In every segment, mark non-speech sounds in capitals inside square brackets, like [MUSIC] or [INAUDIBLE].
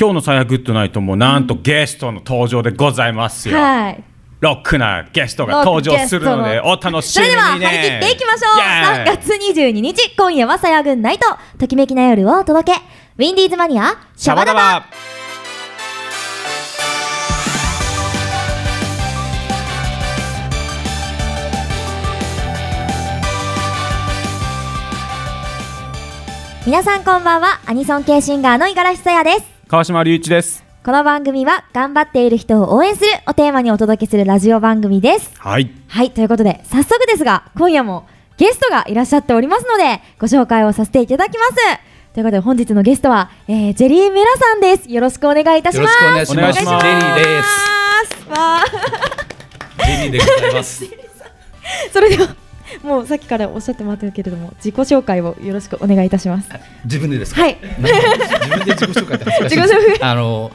今日の「さやグッドナイト」もなんとゲストの登場でございますよ、はい。ロックなゲストが登場するのでお楽しみにそれでは張り切ねっていきましょうイエーイ !3 月22日、今夜はさやぐんナイト、ときめきな夜をお届け。ウィンディーズマニア、シャバダバ皆さんこんばんは、アニソン系シンガーの五十嵐さやです。川島隆一ですこの番組は、頑張っている人を応援するをテーマにお届けするラジオ番組です。はいはい、ということで、早速ですが、今夜もゲストがいらっしゃっておりますので、ご紹介をさせていただきます。ということで、本日のゲストは、えー、ジェリーメラさんです。よろしくお願いいたします。よろしくお願いしますジェリーですす。わージェリーでございます。[LAUGHS] それでは、[LAUGHS] もうさっきからおっしゃってもらってるけれども、自己紹介をよろしくお願いいたします。自分でですか？はい。自分で自己紹介って恥ずかしいです。[LAUGHS] 自己紹介あの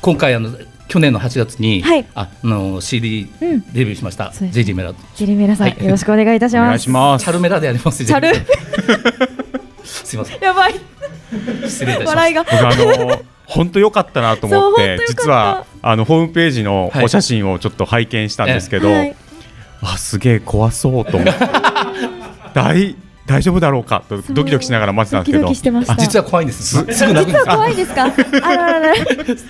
今回あの去年の8月に、はいああの CD うんデビューしました。そうですジェリーメラ。ジェリーメラさん、はいよろしくお願いいたしおます。願いしますチャルメラであります。チャル？[LAUGHS] すみません。やばい。失礼いたしまし笑いが。僕あの本当良かったなと思っそうて本当良かった実はあのホームページのはいお写真をちょっと拝見したんですけど、はいあすげえ怖そうと思って [LAUGHS] 大大丈夫だろうか？とドキドキしながら待ってたんですけどドキドキしてました。た。実は怖いんです。すすぐ泣くんです実は怖いですか？[LAUGHS] あららら。よ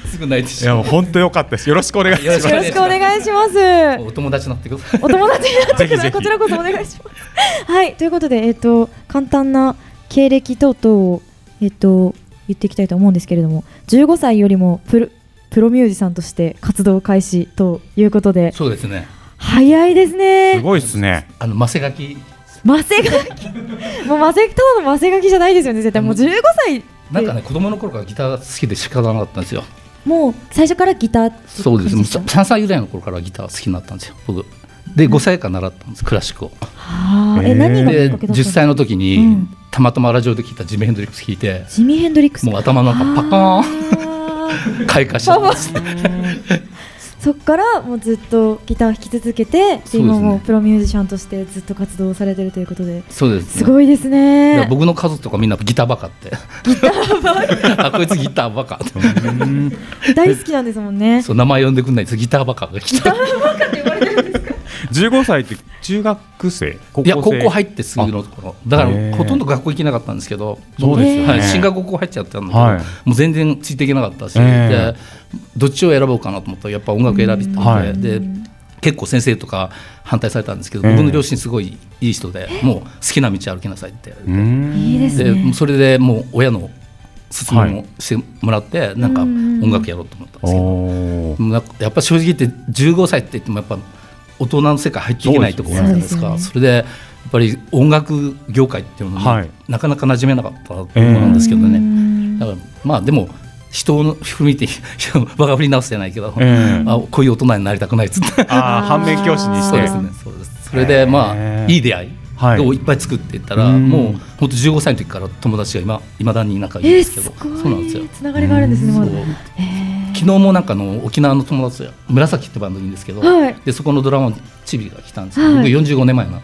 すぐ泣いていやもうしまう。本当良かったですよろしくお願いしますよろろしくお願いします。お友達になってください。お友達になってください。こちらこそお願いします。はい、ということで、えっ、と、簡単な経歴等々を、えっ、と、言っていきたいと思うんですけれども、15歳よりもプロプロミュージシャンとして活動開始ということで、そうですね。早いですすね。ごいですねあのマセガキマセガキ。もうマセ、ただのマセガキじゃないですよね、絶対。もう15歳。なんかね子供の頃からギター好きで仕方なかったんですよ。もう最初からギターそうです。もう感じか3歳ぐらいの頃からギター好きになったんですよ。僕。で5歳から習ったんですクラシックを。はあ、え、何がきでっかけだったんで10すか？歳の時に、うんたまたまラジオで聞いたジミヘンドリックス聞いてジミー・ヘンドリックス。もう頭の中パカーンーン。開花しちゃったんですねそっからもうずっとギター弾き続けて、ね。今もプロミュージシャンとしてずっと活動されてるということで、そうです、すごいですね。僕の家族とかみんなギターバカって。ギターバカ。[LAUGHS] あこいつギターバカ [LAUGHS] 大好きなんですもんね。そう名前呼んでくんないですギターバカがギター15歳って中学生？高校生？いや高校入ってすぐのところ。だからほとんど学校行けなかったんですけどそうですよね。はい、進学高校入っちゃったんだけど、はい。もう全然ついていけなかったし、どっちを選ぼうかなと思ったらやっぱ音楽選びって、はい。で結構先生とか反対されたんですけど、ええ僕の両親すごいいい人で、もう好きな道歩きなさいって言われて。それでもう親の勧めはをしてもらって、なんかうん音楽やろうと思ったんですけど、やっぱ正直言って15歳って言ってもやっぱ大人の世界入っていけないところじゃないですか。そうですよね。それでやっぱり音楽業界っていうのに、はい。なかなか馴染めなかったと思うんですけどね、ねだからまあでも人の振り見て我が振り直すじゃないけど、ええあこういう大人になりたくないっつって。あー反面教師にして。そうですね。そうですそれでまあいい出会いはい。をいっぱい作っていったら、うん。もう本当15歳の時から友達が今いまだに仲いいんえー、ですけど、すごい。そうなんですよ。つながりがあるんですね。まだ。そう。へ昨日もなんかあの沖縄の友達紫ってバンドいいんですけど、はい。でそこのドラマのチビが来たんですけど、はい。僕45年前の。し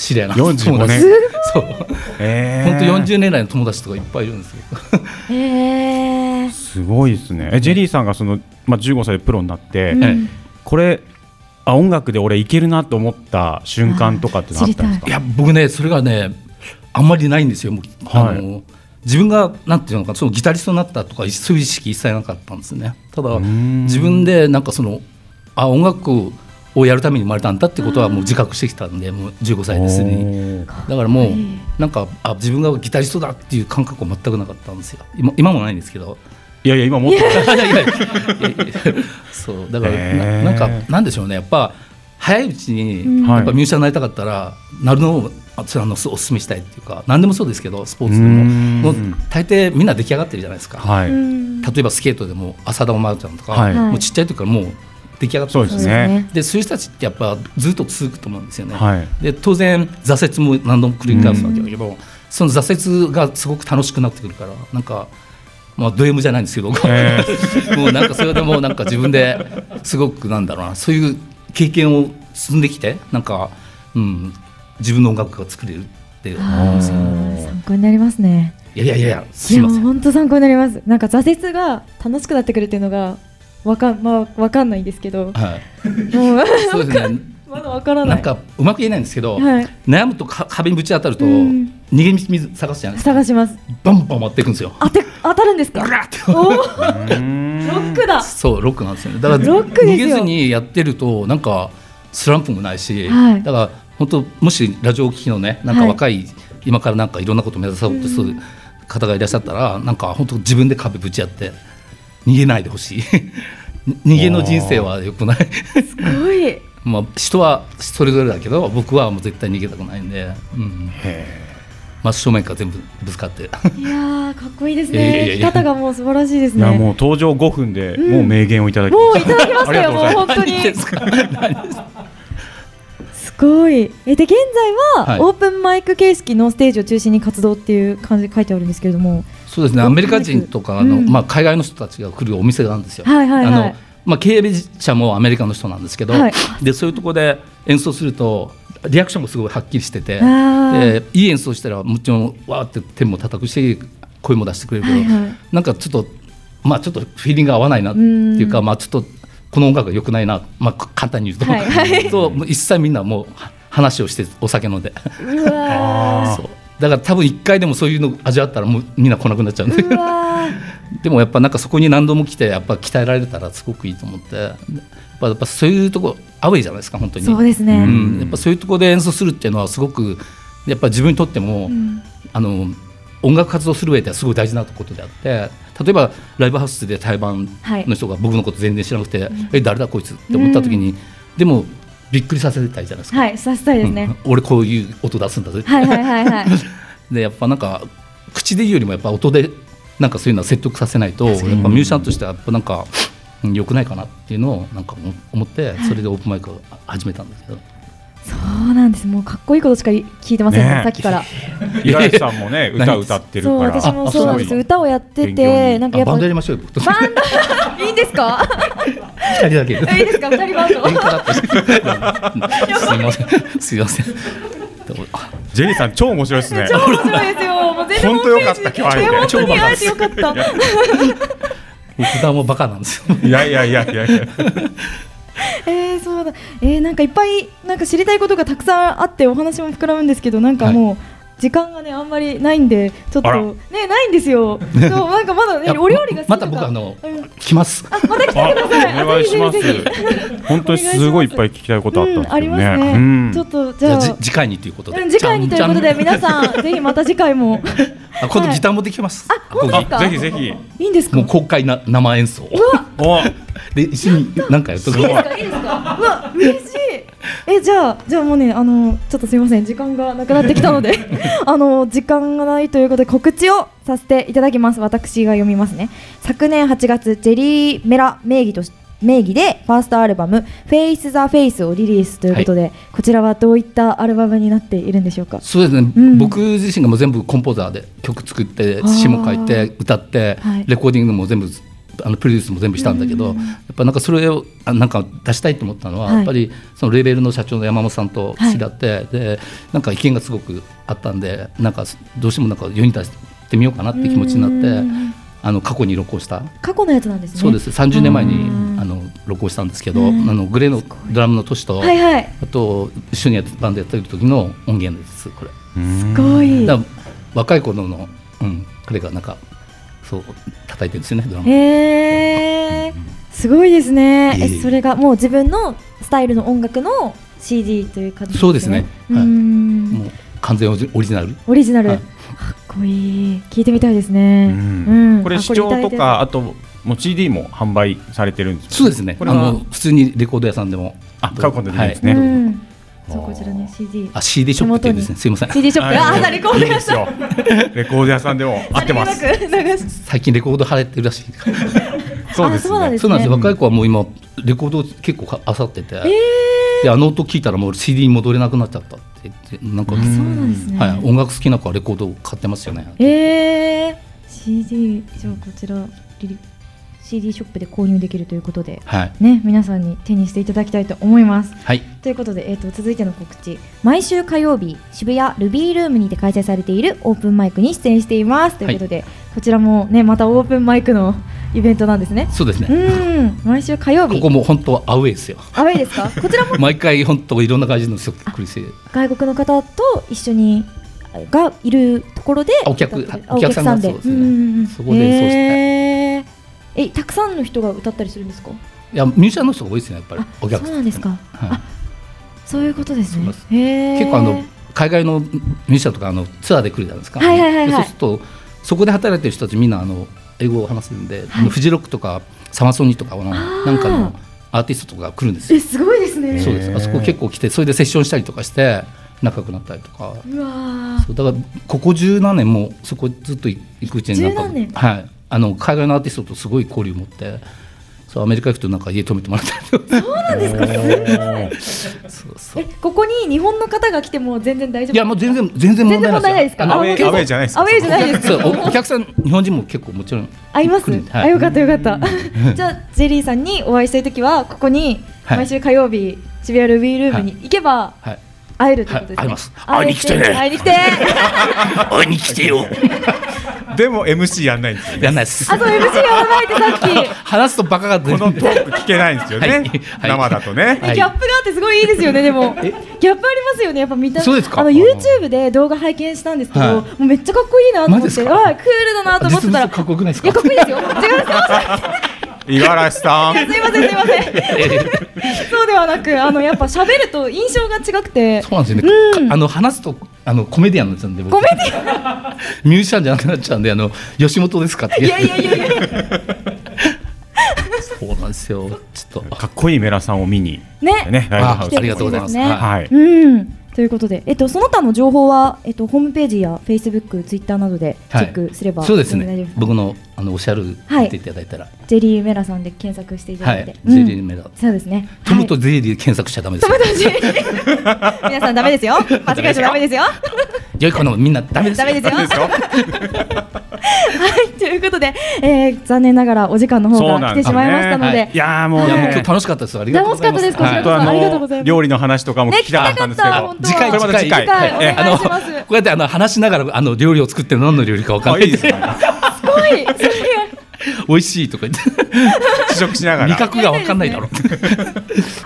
知り合いなんです。45年。[LAUGHS] そう。え本当ー40年来の友達とかいっぱいいるんですよ。ーへー。すごいですね。えジェリーさんがその、まあ、15歳でプロになって、うん。えこれあ音楽で俺いけるなと思った瞬間とかってのあったんですか？い。や僕ねそれがねあんまりないんですよ。もうはい。あの自分がなんていうのかそのギタリストになったとかそういう意識一切なかったんですね。ただん。自分でなんかそのあ音楽をやるために生まれたんだってことはもう自覚してきたんでもう15歳ですでに。だからもうなんかあ自分がギタリストだっていう感覚は全くなかったんですよ。今今もないんですけど。いやいや今もっと。そうだからななんかなんでしょうねやっぱ早いうちにうんやっぱミュージシャンになりたかったら、なるのをあのお勧めしたいっていうか何でもそうですけどスポーツでもうんもう大抵みんな出来上がってるじゃないですか、はい、うん例えばスケートでも浅田真央ちゃんとか、はいもうちっちゃい時からもう出来上がってるそうですねでそういう人たちってやっぱずっと続くと思うんですよね。はいで当然挫折も何度も繰り返すわけだけど、その挫折がすごく楽しくなってくるからなんか。まあ、ド M じゃないんですけど、え [LAUGHS] もうなんかそれでもうなんか自分ですごくなんだろうなそういう経験を積んできてなんか、うん、自分の音楽が作れるって思うんですよあー参考になりますね。いやいやいやいやすいません本当参考になりますなんか挫折が楽しくなってくるっていうのがわかんまあわかんないんですけど。はい。もうそうですね。まだわからない。なんかうまく言えないんですけど、はい。悩むとか壁にぶち当たると、うん。逃げ道探すじゃないですか。探します。バンバン回っていくんですよ。当て当たるんですか？ロックだ。そうロックなんですよね。だから逃げずにやってるとなんかスランプもないし、はい。だから本当もしラジオを聴きのねなんか若い、今からなんかいろんなことを目指そうとする方がいらっしゃったら、なんか本当自分で壁ぶち当て逃げないでほしい。[LAUGHS] 逃げの人生は良くない。すごい。[LAUGHS] まあ人はそれぞれだけど僕はもう絶対逃げたくないんで、うん、へ真正面から全部ぶつかって。いやーかっこいいですね。生き方がもう素晴らしいですね。ーいやもう登場5分でうん。もう名言をいただきもういましただきましたよありがとうございます。もう本当にごい。えで現在ははい。オープンマイク形式のステージを中心に活動っていう感じで書いてあるんですけれども。そうですね。アメリカ人とかあの、うん。まあ、海外の人たちが来るお店なんですよ。はいはいはい。あのまあ、経営者もアメリカの人なんですけど、はい。でそういうところで演奏するとリアクションもすごいはっきりしててでいい演奏したらもちろんわーって手も叩くし声も出してくれるけど、はいはい。なんかちょっとまあちょっとフィーリングが合わないなっていうかうん。まあちょっとこの音楽が良くないな、まあ、簡単に言うと,、はいはい。[LAUGHS] と一切みんなもう話をしてお酒飲んで。そう。だから多分一回でもそういうの味わったらもうみんな来なくなっちゃうんでーうわー。でもやっぱなんかそこに何度も来てやっぱ鍛えられたらすごくいいと思って。やっぱそういうとこアウェイじゃないですか本当に。そうですね、うん、やっぱそういうところで演奏するっていうのはすごくやっぱ自分にとっても、うん。あの音楽活動する上ではすごい大事なことであって例えばライブハウスで対バンの人が僕のこと全然知らなくて「え誰だこいつ」って思った時に、でもびっくりさせたいじゃないですか、はいさせたいですね、うん。俺こういう音出すんだぜ。はいはいはいはい。[LAUGHS] でやっぱなんか口で言うよりもやっぱ音でなんかそういうのは説得させないとやっぱミュージシャンとしてはやっぱなんかうん良くないかなっていうのをなんか思思ってそれでオープンマイクを始めたんですけど。そうなんです。もうかっこいいことしか聞いてません、ねさっきから。[LAUGHS] 五十嵐さんもね [LAUGHS] 歌歌ってるそうから私もそうなんです。あ歌をやっててなんかやっぱ。あバンドやりましょうよ。僕とバンド？[LAUGHS] いいんですか？二人だけ。いいですか？二人バンド。すみません。すみません。ジェリーさん超面白いですね。超面白いですよ。もう全然本当よかった今日会えて。本当に会えてよかった。普段もバカなんですよ。いやいやいやいやいやえー、そうだ。えー、なんかいっぱいなんか知りたいことがたくさんあってお話も膨らむんですけどなんかもう、時間がねあんまりないんでちょっとねないんですよ。[LAUGHS] そうなんかまだねお料理がまた僕あのうん。来ます。あまた来てください。お願いします。ぜひぜひ。本当にすごいいっぱい聞きたいことあったありますね、ちょっとじじゃあ次回にということで。うん次回にということで皆さんぜひまた次回も。あ [LAUGHS] 今度ギターもできます。あ本当ですか。ぜひぜひ。いいんですか？もう公開な生演奏。で一緒になんかやっとく？いいですか？いいですか？うわ嬉しいえじゃあじゃあもうねあのちょっとすいません時間がなくなってきたので [LAUGHS] あの時間がないということで告知をさせていただきます。私が読みますね。昨年8月ジェリーメラ名義とし名義でファーストアルバム「Face the Face」をリリースということで、こちらはどういったアルバムになっているんでしょうか？そうですね、うん。僕自身がもう全部コンポーザーで曲作って詞も書いて歌って、はい。レコーディングも全部あのプロデュースも全部したんだけど、うん。やっぱなんかそれをあなんか出したいと思ったのは、はい。やっぱりそのレーベルの社長の山本さんと知り合って、でなんか意見がすごくあったんでなんかどうしてもなんか世に出してみようかなって気持ちになって、うん。あの過去に録音した。過去のやつなんですね。そうです。30年前にうん。あの録音したんですけど、うんあのグレーのドラムのトシと、はいはい。あと一緒にやってバンドやってる時の音源ですこれ。すすごい。若い頃の、うん、彼がなんかそう叩いてるんですよねドラム。へえすごいですね。いえそれがもう自分のスタイルの音楽の CD という感じそうですね。うはい。ん。もう完全オリオリジナル。オリジナル、はい。かっこいい。聞いてみたいですね。ううん。んあこれ視聴とかあともう CD も販売されてるんですかそうですね。あこれはの普通にレコード屋さんでも。あ買うことできるんですうねんそうこちらね CD あ CD ショップっていうんですね。すいません。CD ショップ。ああレコード屋さんレコード屋さんでも合ってます。最近レコード流行ってるらしい。そうですね。あそうなんですそうなんですよ。ね若い子はもう今レコードを結構か漁ってて、えであの音聞いたらもう CD に戻れなくなっちゃったって言ってなんか、ー、そうなんですね、はい。音楽好きな子はレコードを買ってますよね。えー、CD じゃあこちらリリ CD ショップで購入できるということではい。ね皆さんに手にしていただきたいと思います。はい。ということで、えー、と続いての告知。毎週火曜日渋谷ルビールームにて開催されているオープンマイクに出演しています。ということで、こちらもねまたオープンマイクの [LAUGHS] イベントなんですね。うそうですね。ん。毎週火曜日。ここも本当はアウェイですよ。アウェイですか？[LAUGHS] こちらも？毎回本当いろんな感じのそっくりして外国の方と一緒にがいるところでお客お客さんで。ね。んんん。そこで演奏してへーえたくさんの人が歌ったりするんですか？いやミュージシャンの人が多いですねやっぱり。あお客さん。そうなんですか。はい。あそういうことですね。結構あの海外のミュージシャンとかあのツアーで来るじゃないですか、はいはいはいはい。でそうするとそこで働いてる人たちみんなあの英語を話せるんで、あはい。のフジロックとかサマソニとかのー。なんかのアーティストとか来るんですよ。えすごいですね。そうです。あそこ結構来てそれでセッションしたりとかして仲良くなったりとか。うわそうだからここ十何年もそこずっと行くうちになんか十何年。はい、あの海外のアーティストとすごい交流を持ってそうアメリカ行くとなんか家泊めてもらったりとか。そうなんですか？そうそう。えここに日本の方が来ても全然大丈夫？いやもう全然全然問題ないですよ全然問題ないですか？アウェイ結構アウェイじゃないですか？アウェイじゃないですそうおお客さん日本人も結構もちろん会います、はい。あよかったよかった。[LAUGHS] じゃあジェリーさんにお会いしたいときはここにはい。毎週火曜日、渋谷ルビールームに行けばはい会えるということですね、はい会います。会え会いに来てね。会いに来て。[LAUGHS] 会いに来てよ。でも MC やんないんです。よねやんないです。あそう MC やらないってさっき。[LAUGHS] 話すとバカが出る。このトーク聞けないんですよね、はい。はい。生だとね、はい。ギャップがあってすごいいいですよねでも。ギャップありますよねやっぱ見たそうですか？あの YouTube で動画拝見したんですけど、はい。もうめっちゃかっこいいなと思って。クールだなと思ってたら。かっこよくないですか？いやかっこいいですよ。違います五十嵐さん。[LAUGHS] すいませんすいません。そうではなくあのやっぱ喋ると印象が違くて。そうなんですよね、うん。かあの話すとあのコメディアンになっちゃうんで僕。コメディミュージシャンじゃなくなっちゃうんであの吉本ですかって。いやいやいやいや。そうなんですよ。ちょっと。かっこいいメラさんを見に。ね。ねあありがとうございます。はい。うん。ということで、えっと、その他の情報は、えっと、ホームページやフェイスブック、ツイッターなどでチェックすれば、そうですね。僕のあのおっしゃるはい。見ていただいたら。ジェリーメラさんで検索していたはいだい。て、ゼリーメラそうですね。トムとはいゼリーで検索しちゃダメですよ。トムとジェリー。皆さん [LAUGHS] ダメですよ。間違えちゃダメですよ。良い子のみんなダメですよ。ダメですよ。[LAUGHS] はい、ということで、えー、残念ながらお時間の方が来てしまいましたので、ねい。やーもうね。いやもう今日楽しかったです。ありがとうございます。楽しかったです。こちらこそあありがとうございます。の料理の話とかも聞きたかったんですけど。次回これまた次回。次回。はいえあのこお願いします。うやってあの話しながらあの料理を作って何の料理かわかんない。いあいです美味しいとか言って試食しながら味覚がわかんないだろう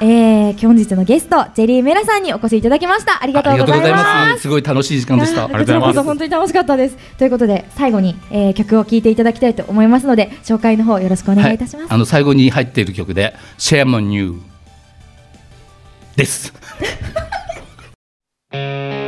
えー、本日のゲスト、ジェリーメラさんにお越しいただきました。ありがとうございます。すごい楽しい時間でしたありがとうございますこちらこそ本当に楽しかったです。ということで最後に、えー、曲を聴いていただきたいと思いますので紹介の方よろしくお願いいたします。あの最後に入っている曲で「シェアマンニュー」です [LAUGHS]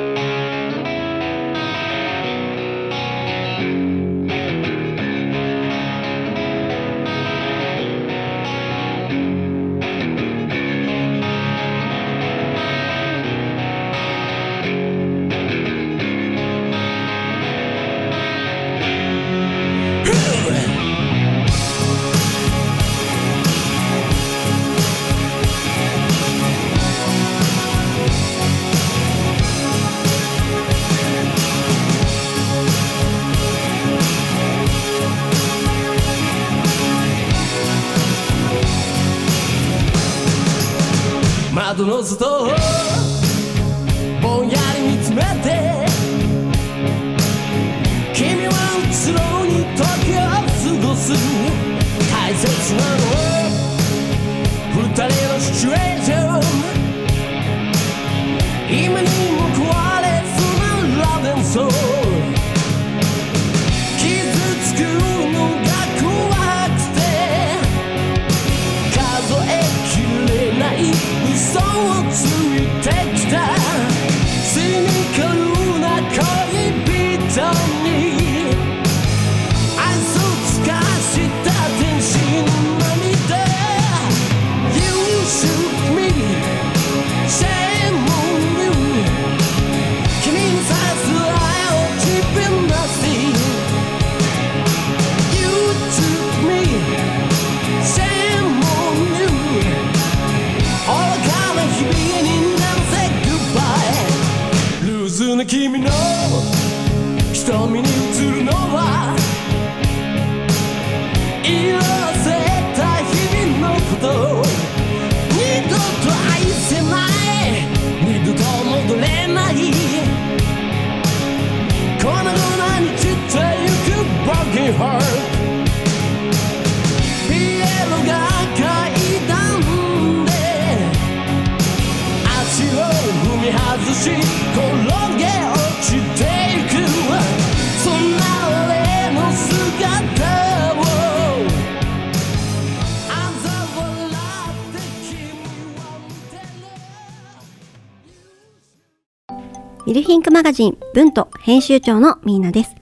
クマガジン文と編集長のミーナです。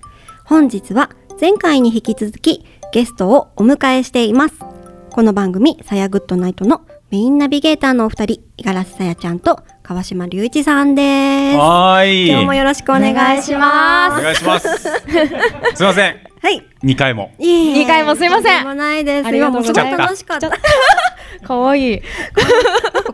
本日は前回に引き続きゲストをお迎えしています。この番組、さやグッドナイトのメインナビゲーターのお二人、五十嵐さやちゃんと川島隆一さんです。はーい。今日もよろしくお願いしおます。願いします。[LAUGHS] すいません。はい。二回も。二回もすいませんもないです。ありがとうござい今もすごい楽しかった。かわい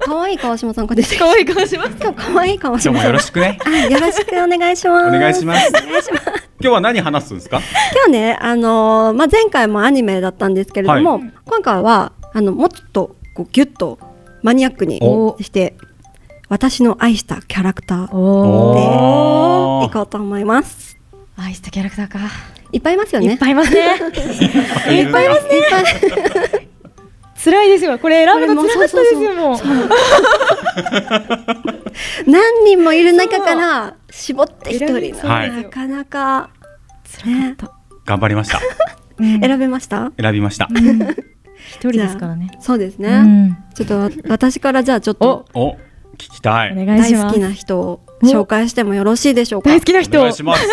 可愛い川島さんが出てきかわいい顔します。今日可愛い川今日も島さん。よろしくね。あよろしくお願いします。お願いします。お願いします。今日は何話すんですか？今日ね、あのーまあ、前回もアニメだったんですけれども、は今回はあのもっとこうギュッとマニアックにおして私の愛したキャラクターでおいこうと思います。愛したキャラクターか。いっぱいいますよね。いっぱいいますね。[LAUGHS] いっぱいいますいっぱい [LAUGHS] 辛いですよ。これ選ぶの辛かったですよ。もう。何人もいる中から絞って一人なかなか、辛かった。頑張りました。うん選べました？選びました。一人ですからね。そうですね、うんちょっとわ私からじゃあちょっとお、聞きたい。お願いします。大好きな人を紹介してもよろしいでしょうか？大好きな人。お願いします。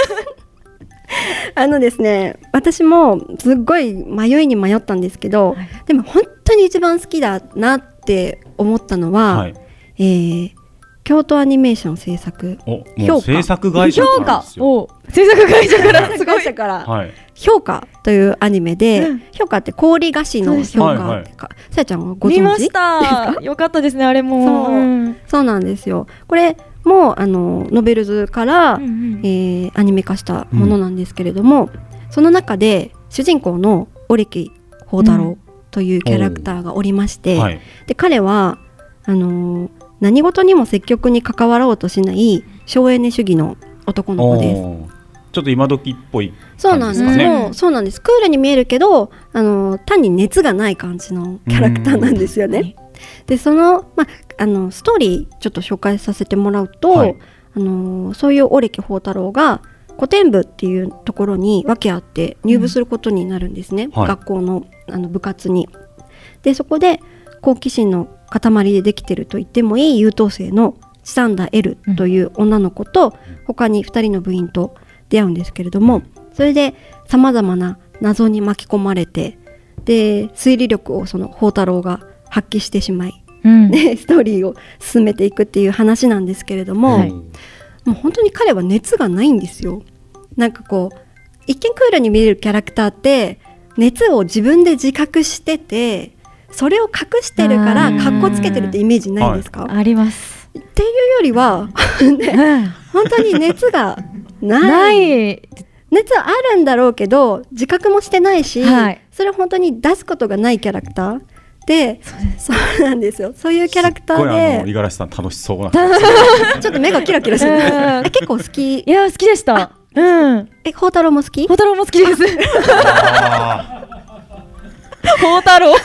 [LAUGHS] あのですね私もすっごい迷いに迷ったんですけど、はい。でも本当に一番好きだなって思ったのは、はい。えー京都アニメーション制作。お、評価。制作会社評価なんですよ。を制作会社から。す [LAUGHS] すごからはい。評価というアニメで、うん。評価って氷菓子の評はいはい。価ってか、さやちゃんはご存知？見ました。よかったですねあれも。そうん。そうなんですよ。これもあのノベルズから、うんうん。えーアニメ化したものなんですけれども、その中で主人公のオレキ宝太郎というキャラクターがおりまして、はい。で彼はあのー何事にも積極に関わろうとしない省エネ主義の男の子です。ちょっと今時っぽいそうなんです。そうなんです。クールに見えるけど、あのー単に熱がない感じのキャラクターなんですよね。でその,、まあ、あのストーリーちょっと紹介させてもらうと、はい。あのーそういうオレキ宝太郎が古典部っていうところに訳あって入部することになるんですね、はい。学校のあの部活に。でそこで好奇心の塊でできてると言ってもいい優等生のチサンダ・エルという女の子と、他に2人の部員と出会うんですけれどもそれでさまざまな謎に巻き込まれてで推理力をその宝太郎が発揮してしまいうん。で [LAUGHS] ストーリーを進めていくっていう話なんですけれども、はい。もう本当に彼は熱がないんですよ。なんかこう一見クールに見えるキャラクターって熱を自分で自覚しててそれを隠してるからかっこつけてるってイメージないですか、あります。っていうよりは、[LAUGHS] ね、本当に熱がない。熱はあるんだろうけど自覚もしてないし、はい。それを本当に出すことがないキャラクターでそうなんですよそういうキャラクターでの五十嵐さん楽しそうな。ちょっと目がキラキラしてる [LAUGHS] 結構好き？いや好きでした。うん。え宝太郎も好き？宝太郎も好きです。あ宝太郎。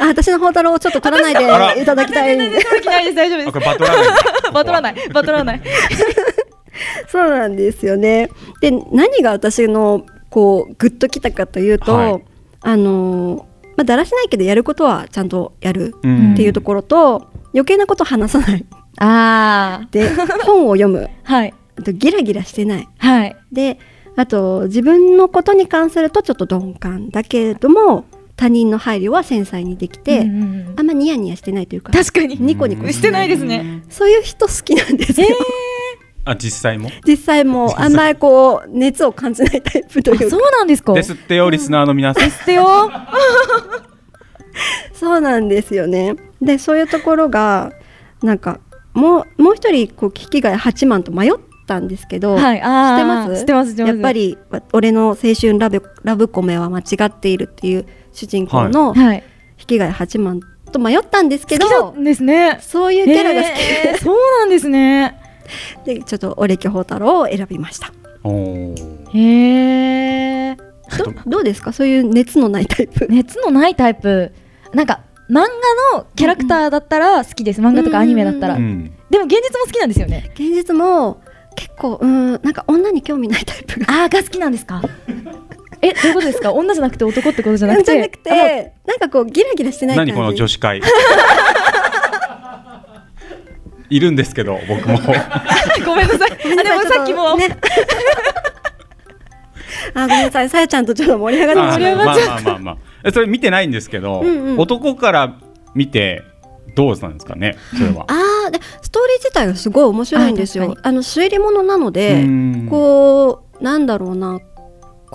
あ私の宝太郎をちょっと取らないでいただきたいんで取る気ないです大丈夫です。れバトラー [LAUGHS] ない。バトらないバトらない。[LAUGHS] そうなんですよねで何が私のこうグッときたかというと、はいあのーまあだらしないけどやることはちゃんとやるうん。っていうところと、余計なこと話さない。ああ。で本を読む。[LAUGHS] はい。あとギラギラしてない。はい。であと自分のことに関するとちょっと鈍感だけれども他人の配慮は繊細にできて、うんうんうん。あんまニヤニヤしてないというか確かに。ニコニコしてない。ですね。そういう人好きなんですよ、あ実際も？実際も [LAUGHS] あんまりこう熱を感じないタイプというかそうなんですか？ですってよリスナーの皆さん。ってよ。[LAUGHS] そうなんですよねでそういうところがなんかもうもう一人こうキキガイ八幡と迷ったんですけど、はい。ああ。知ってます？知ってます。知ってます。やっぱ。りわ俺の青春ラブラブコメは間違っているっていう主人公のはい。引き貝八幡と迷ったんですけど、好きなんですね。そういうキャラが好きへーそうなんですね。でちょっとオレキョ宝太郎を選びましたへえ。どどうですか？そういう熱のないタイプ熱のないタイプ。なんか漫画のキャラクターだったら好きです。漫画とかアニメだったらう。ん。でも現実も好きなんですよね。現実も結構うんなんか女に興味ないタイプがああが好きなんですか？えどういうことですか？女じゃなくて男ってことじゃなくて。じゃなくてなんかこうギラギラしてない感じ何この女子会。[LAUGHS] いるんですけど僕も。[LAUGHS] ごめんなさい。あでもさっきも、ね [LAUGHS] あごめんなさい。さやちゃんとちょっと盛り上がってあしまいままあまあまあまあ。えそれ見てないんですけど、うんうん。男から見てどうなんですかね？それは。あーでストーリー自体がすごい面白いんですあよあの推理物なのでうん。こうなんだろうな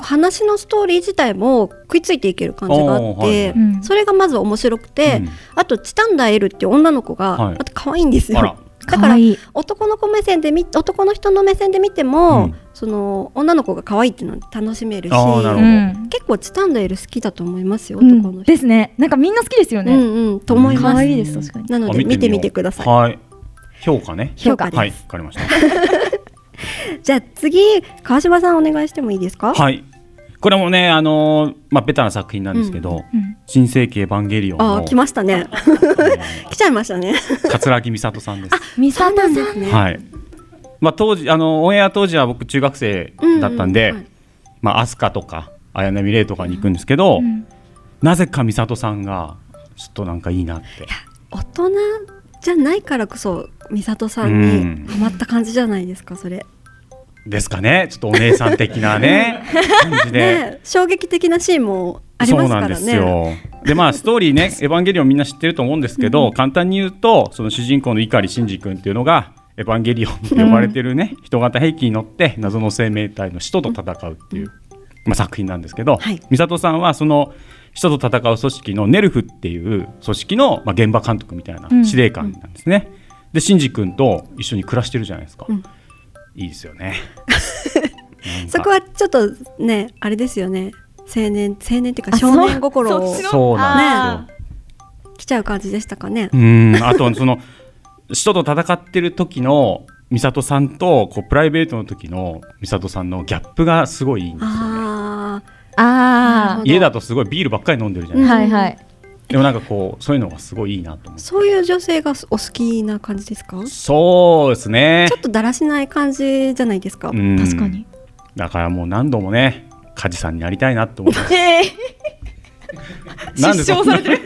話のストーリー自体も食いついていける感じがあって、はいうん。それがまず面白くて、うん。あとチタンダエルっていう女の子が、はい。あと可愛いんですよ。だから男の子目線で見男の人の目線で見ても、うん。その女の子が可愛いっていうのを楽しめるしうん。結構チタンダエル好きだと思いますよ、うん。男の人。ですね。なんかみんな好きですよね、うんうんと思います、可愛いです確かに。なのあで見てみてください、はい。評価ね。評価です、はいわかりました。[LAUGHS] じゃあ次川島さんお願いしてもいいですか？はいこれもねあのーまあベタな作品なんですけど、うん新世紀エヴァンゲリオンのあー来ましたね。[LAUGHS] 来ちゃいましたね。桂木美里さんです。ミサタンですね。はい。まあ当時あのオンエア当時は僕中学生だったんで、うんうんはい。まあ飛鳥とか綾波レイとかに行くんですけど、うんなぜか美里さんがちょっとなんかいいなって。大人じゃないからこそ美里さんうん。にハマった感じじゃないですかそれですかね。ちょっとお姉さん的なね [LAUGHS] 感じで。ね衝撃的なシーンもありますからねそうなんですよ。でまあストーリーね、[LAUGHS] エヴァンゲリオンみんな知ってると思うんですけど、簡単に言うとその主人公の碇シンジ君っていうのがエヴァンゲリオンと呼ばれてるね、[LAUGHS] 人型兵器に乗って謎の生命体の使徒と戦うっていう、まあ、作品なんですけど、はい美里さんはその使徒と戦う組織のネルフっていう組織の、まあ、現場監督みたいなうん司令官なんですね。でシンジ君と一緒に暮らしてるじゃないですか。うんいいですよね。[LAUGHS] そこはちょっとねあれですよね。青年青年っていうかあ少年心をそうなんですよ。来ちゃう感じでしたかね。うん。あとその [LAUGHS] 使徒と戦ってる時の美里さんとこうプライベートの時の美里さんのギャップがすごいいいんですよね。ああ家だとすごいビールばっかり飲んでるじゃあ、ないですか。はいはいでもなんかこうそういうのがすごいいいなと思って。そういう女性がお好きな感じですか？ちそうですね。ょ。っとだらしない感じじゃないですか、うん。確かに。だからもう何度もね梶さんになりたいなって。思います。えなんで失笑されてる。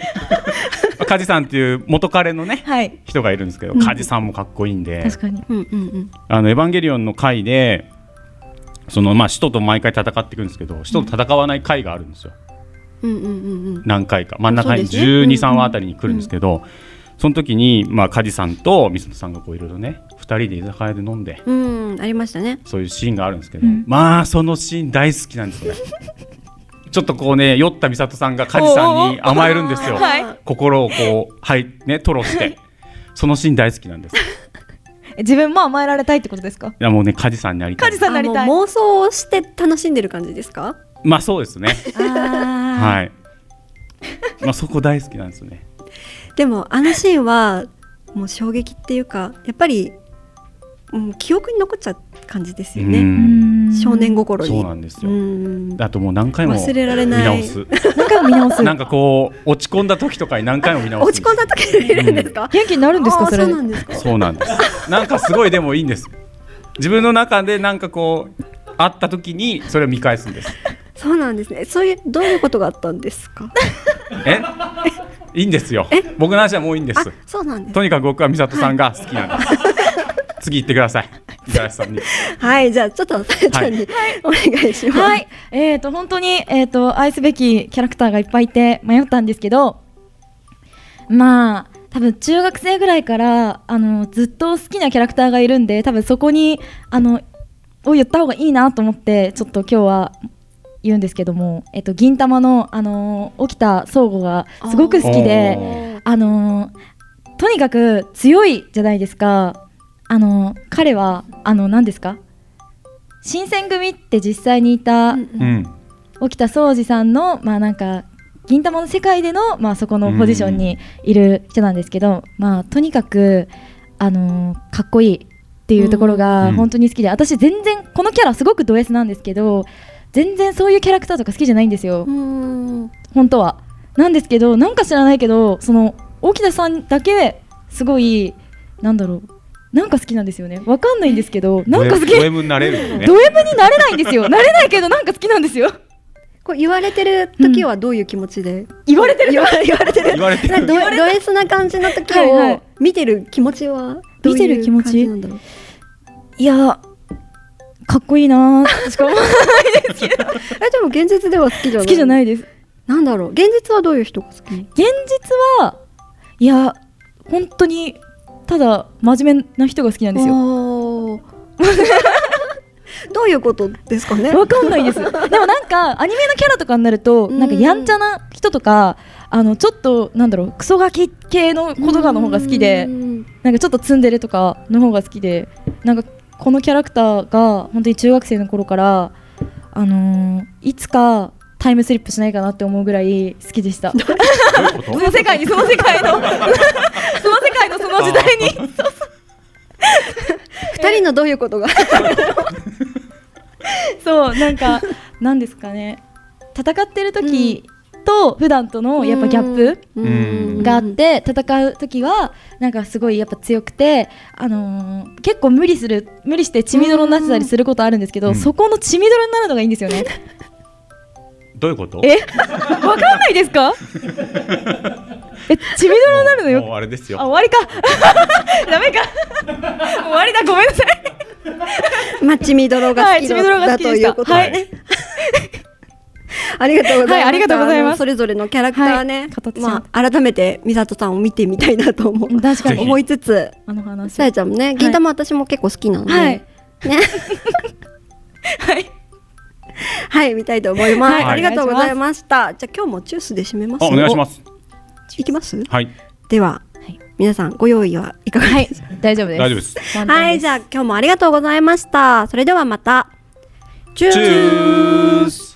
[LAUGHS] 梶さんっていう元彼のねはい。人がいるんですけど、うん。梶さんもかっこいいんで。確かに。うんうんうん。あのエヴァンゲリオンの回でそのまあ使徒と毎回戦っていくんですけど使徒と戦わない回があるんですよ、うん何回か。真ん中にそうですね。1 2 3話あたりに来るんですけど、その時にまあ梶さんと水戸さんがこういろいろね2人で居酒屋で飲んでうんありましたね。そういうシーンがあるんですけど、うん。まあそのシーン大好きなんですよね。ちょっとこうね酔った美里さんが梶さんに甘えるんですよ、はい。心をこうはいね吐露して。そのシーン大好きなんです。い [LAUGHS] 自分も甘えられたいってことですか？やもうね梶さんになりたい。梶さんになりたい。あもう妄想をして楽しんでる感じですか？まあそうですねあはい。まあそこ大好きなんですよね。でもあのシーンはもう衝撃っていうかやっぱり、うん、記憶に残っちゃう感じですようねん少年心にそうなんですよ。うんあともう何回も忘れられない見直す。何回も見直すなんかこう落ち込んだ時とかに何回も見直す。落ち込んだ時に見るんですか、元気になるんですかそれ？そうなんですかそうなんです。なんかすごいでもいいんです。自分の中でなんかこうあった時にそれを見返すんです。そうなんですねそういうどういうことがあったんですか？え？いいんですよ。僕の話はもういいんであす。そうなんですとにかく僕は美里さんが好きなんです。次行ってください。五十嵐さんに。はいじゃあちょっとさやちゃんに、お願いしますはい、えー、と本当に、えー、と愛すべきキャラクターがいっぱいいて迷ったんですけどまあ多分中学生ぐらいからあのずっと好きなキャラクターがいるんで多分そこにあのを言った方がいいなと思ってちょっと今日は言うんですけども、えっと銀玉のあの沖田総合がすごく好きであのとにかく強いじゃないですか。あの彼はあの何ですか？新選組って実際にいたうんううん。ん。沖田総司さんのまあなんか銀玉の世界でのまあそこのポジションにいる人なんですけど、まあとにかくあのかっこいいっていうところうんが本当に好きで、私全然このキャラすごくド S なんですけど全然そういうキャラクターとか好きじゃないんですよ、うん。本当は。なんですけどなんか知らないけどその沖田さんだけすごいなんだろう。なんか好きなんですよね。わかんないんですけどなんか好きド M になれるよね？ド M になれないんですよ。なれないけどなんか好きなんですよ。こう言われてる時はどういう気持ちで、言われてる？言わ言われてる。言われてる。ドド S な感じの時はいはい。を見てる気持ちは見てる気持ちどういう感じなんだろう？いやかっこいいな。ーしか思わないえでも現実では好きじゃない。好きじゃないです。なんだろう？現実はどういう人が好き？現実はいや本当にただ真面目な人が好きなんですよ。よどういうことですかね？わかんないです。でもなんかアニメのキャラとかになるとうん。なんかやんちゃな人とかあのちょっとなんだろうクソガキ系の子とかの方が好きでうん。なんかちょっとツンデレとかの方が好きでなんかこのキャラクターが本当に中学生の頃からあのーいつかタイムスリップしないかなって思うぐらい好きでした。その世界にその世界の [LAUGHS] その世界のその時代に。[LAUGHS] 二人のどういうことが？[LAUGHS] そうなんかなんですかね。戦ってる時と普段とのやっぱギャップうん。があって戦う時はなんかすごいやっぱ強くて、あのー結構無理する無理して血みどろになってたりすることあるんですけど、うん。そこの血みどろになるのがいいんですよね。どういうこと？え？わかんないですか？え血みどろになるのよ？もうあれですよ。あ終わりか。ダメか。終わりだ。ごめんなさい。まあ血みどろが好きはい血みどろがだ好きでした。とい。うことはい。で [LAUGHS] ありがとうございます。はいありがとうございます。それぞれのキャラクターね、ままあ改めて美里さんを見てみたいなと思う。確かに。思いつつ、あの話さやちゃんもね、銀玉私も結構好きなので、はい。ね、はい。[LAUGHS] はい見たいと思います。はい。ありがとうございました。じゃあ今日もチュースで締めます。あお願いします。いきます？はい。では、はい。皆さんご用意はいかがはいですか？大丈夫です。大丈夫です。はい、じゃあ今日もありがとうございました。それではまた。チュース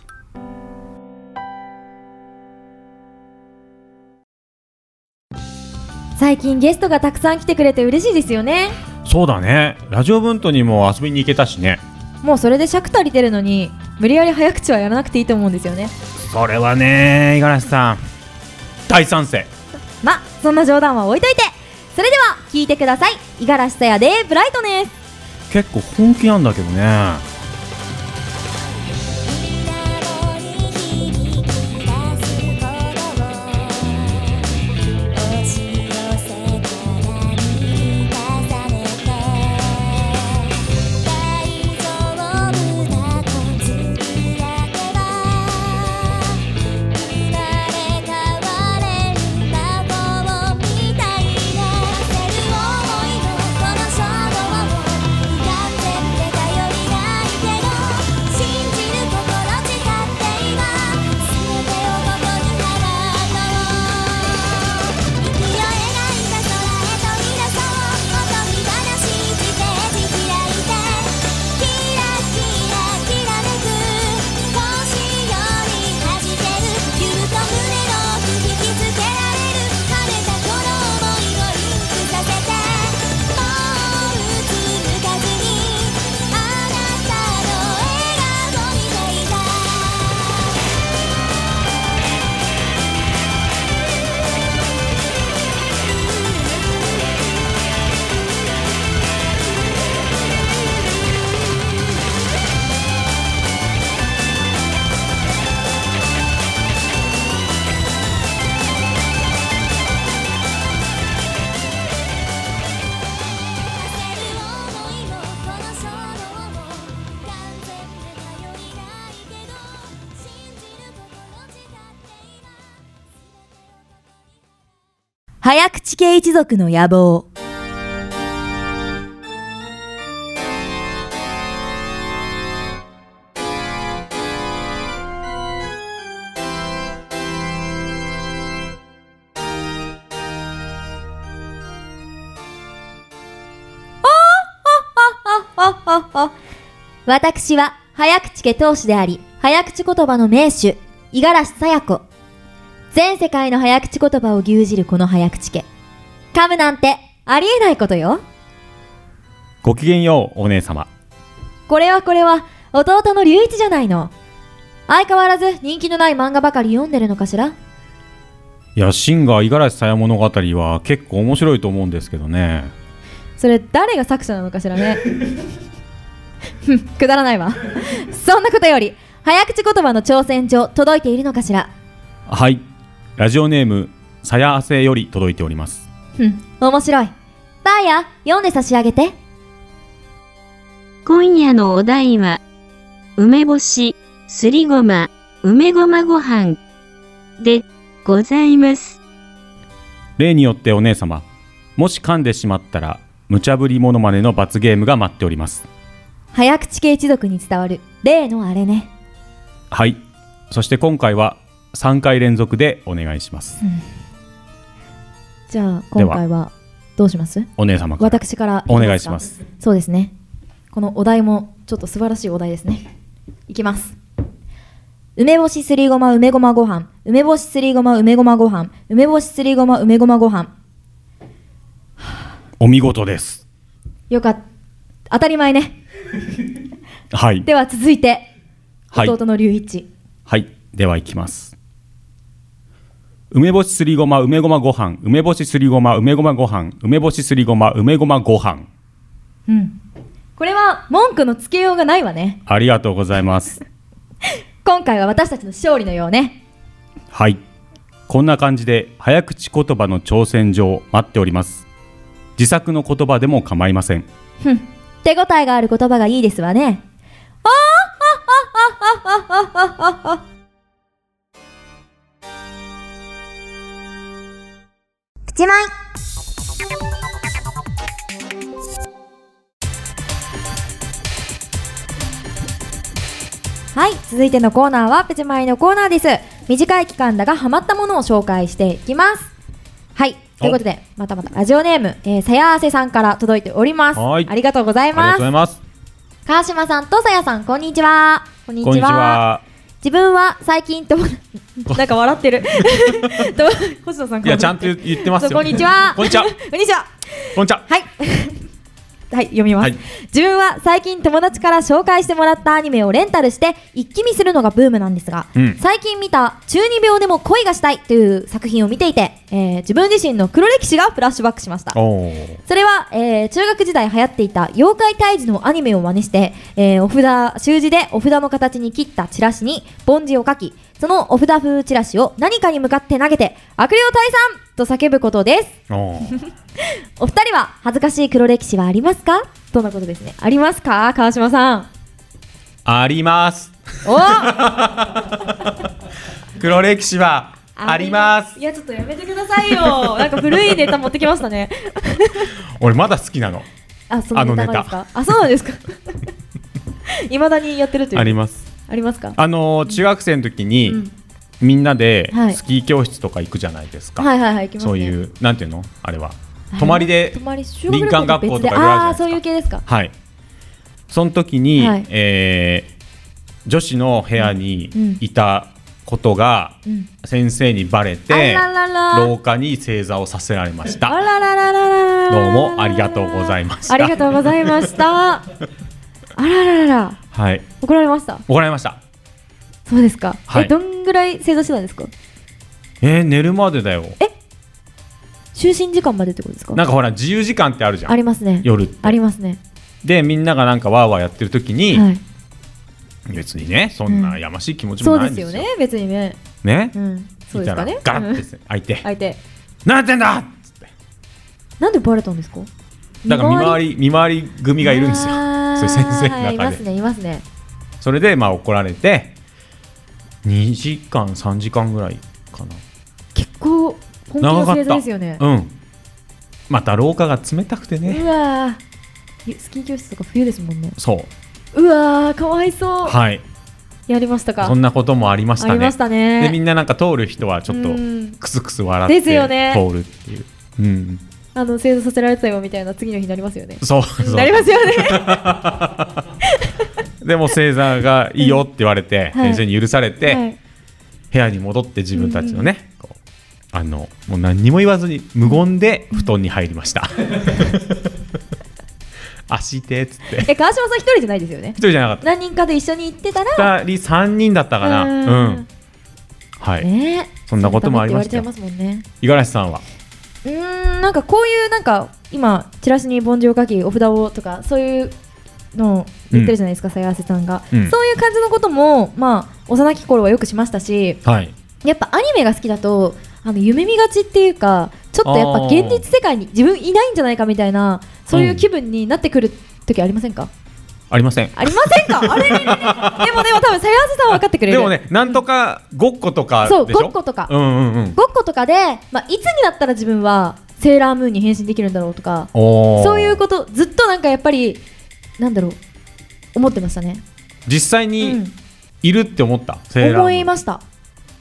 最近ゲストがたくさん来てくれて嬉しいですよね。そうだね。ラジオブントにも遊びに行けたしね。もうそれで尺足りてるのに無理やり早口はやらなくていいと思うんですよね。それはね五十嵐さん。大賛成。まそんな冗談は置いといて。それでは聞いてください。五十嵐さやでブライトネス。結構本気なんだけどね族の野望私は早口家当主であり、早口言葉の名手、五十嵐さや子。全世界の早口言葉を牛耳るこの早口家。噛むなんてありえないことよ。ごきげんようお姉様これはこれは弟の隆一じゃないの。相変わらず人気のない漫画ばかり読んでるのかしらいやシンガー五十嵐さや物語は結構面白いと思うんですけどねそれ誰が作者なのかしらね。[LAUGHS] くだらないわ。そんなことより、早口言葉の挑戦状届いているのかしら。はいラジオネームさやあせより届いておりますふん、面白い。ターヤ、読んで差し上げて。今夜のお題は、梅干し、すりごま、梅ごまご飯でございます。例によってお姉様もし噛んでしまったら無茶ぶりモノマネの罰ゲームが待っております早口系一族に伝わる、例のあれね。はいそして今回は3回連続でお願いしますじゃあ、今回は、どうします？お姉様から。私からお願いします。そうですね。このお題もちょっと素晴らしいお題ですね。いきます。梅干しすりごま梅ごまご飯。梅干しすりごま梅ごまご飯。梅干しすりごま梅ごまご飯。お見事です。よかった。当たり前ね。はい。では続いてはい。弟の龍一。はい。ではいきます梅干しすりごま梅ごまご飯梅干しすりごま梅ごまご飯梅干しすりごま梅ごまご飯。うん。これは文句のつけようがないわね。ありがとうございます。[LAUGHS] 今回は私たちの勝利のようね。はい。こんな感じで早口言葉の挑戦状待っております。自作の言葉でも構いません。ふん。手応えがある言葉がいいですわね。あああああああああああ1枚。はい続いてのコーナーはプチマイのコーナーです。短い期間だがハマったものを紹介していきます。はいということでまたまたラジオネーム、えー、さやあせさんから届いております。ありがとうございます。川島さんとさやさんこんにちは。こんにちは。自分は最近とも [LAUGHS] なんか笑ってる。[LAUGHS] と星野さんいやちゃんと言言ってますよ。そうこんにちは。こんにちは。[LAUGHS] こんにちは。こんにちは。はいはい読みます、はい。自分は最近友達から紹介してもらったアニメをレンタルして一気見するのがブームなんですが、うん。最近見た中二病でも恋がしたいという作品を見ていて、えー自分自身の黒歴史がフラッシュバックしました。それは、えー中学時代流行っていた妖怪退治のアニメを真似して、えーお札習字でお札の形に切ったチラシに梵字を書きそのお札風チラシを何かに向かって投げて悪霊退散と叫ぶことです。[LAUGHS] お二人は恥ずかしい黒歴史はありますか？とのことですね。ありますか？川島さん。あります。お [LAUGHS] 黒歴史はあります。い。やちょっとやめてくださいよ。[LAUGHS] なんか古いネタ持ってきましたね。俺まだ好きなの。あそのネタがですか？あそうなんですか？いまだにやってるという。ありますありますか？あのー中学生の時に、うん。みんなではい。スキー教室とか行くじゃないですか、はいはいはい行きますね。そういうなんていうの？あれは。泊まりで泊まり修学旅行林間学校とかああそうないう系ですか？はい。その時に、はい。えー女子の部屋にうん。いたことがうん。先生にバレあて、ららら。廊下に正座をさせられました。あららららららどうもありがとうございましたありがとうございましたあらららら。はい。怒られました？怒られました。そうですか、はい。えどんぐらい正座してたんですか？えー、寝るまでだよ。就寝時間までってことですか？なんかほら自由時間ってあるじゃあんりますね。夜ありますね。でみんながなんかワーワーやってる時に、はい。別にねそんなやましい気持ちもそうないんですよ,、ですよね。別にね。ね？うん。そうですかね。ガラッうん。て。開いて。相手「何やってんだ!」っつってなんでバレたんですか？だから見回り見回り組がいるんですよそういう先生の中で。いますねいますね。それでまあ怒られて2時間3時間ぐらいかな。結構本気の正座ですよね。うん。また廊下が冷たくてうねわー。スキー教室とか冬ですもんね。そう。うわーかわいそう。はい。やりましたか？そんなこともありましたね。ありましたね。でみんななんか通る人はちょっとうん。クスクス笑ってですよね。通るっていう、うん、あの正座させられてたよみたいな次の日になりますよね。そうそう。なりますよね。[LAUGHS] でも星座がいいよって言われて、はい。先生に許されて、はい。部屋に戻って自分たちのね、こうあのもう何にも言わずに無言で布団に入りました。足痛えっつって。え川島さん一人じゃないですよね？一人じゃなかっ何人かで一緒に行ってたら。た二人三人だったかな。ううん。んはい、ね。そんなこともありました言われちゃいますもんね。五十嵐さんは？うーんなんかこういうなんか今チラシに梵字を書きお札をとかそういうのを言ってるじゃないですか、さやあせさんが、うん。そういう感じのこともまあ幼き頃はよくしましたしはい。やっぱアニメが好きだとあの夢見がちっていうかちょっとやっぱ現実世界に自分いないんじゃないかみたいなそういう気分になってくる時ありませんか、ありません。ありませんか？[LAUGHS] あれ？れれれでもでも多分さやせさんは分かってくれる。でもねなんとかごっことかでしょ？そうごっことか。うんうんうん。ごっことかで、まあ、いつになったら自分はセーラームーンに変身できるんだろうとかそういうことずっとなんかやっぱりなんだろう思ってましたね、う実際にん、いるって思った？セーラームーン。思いました。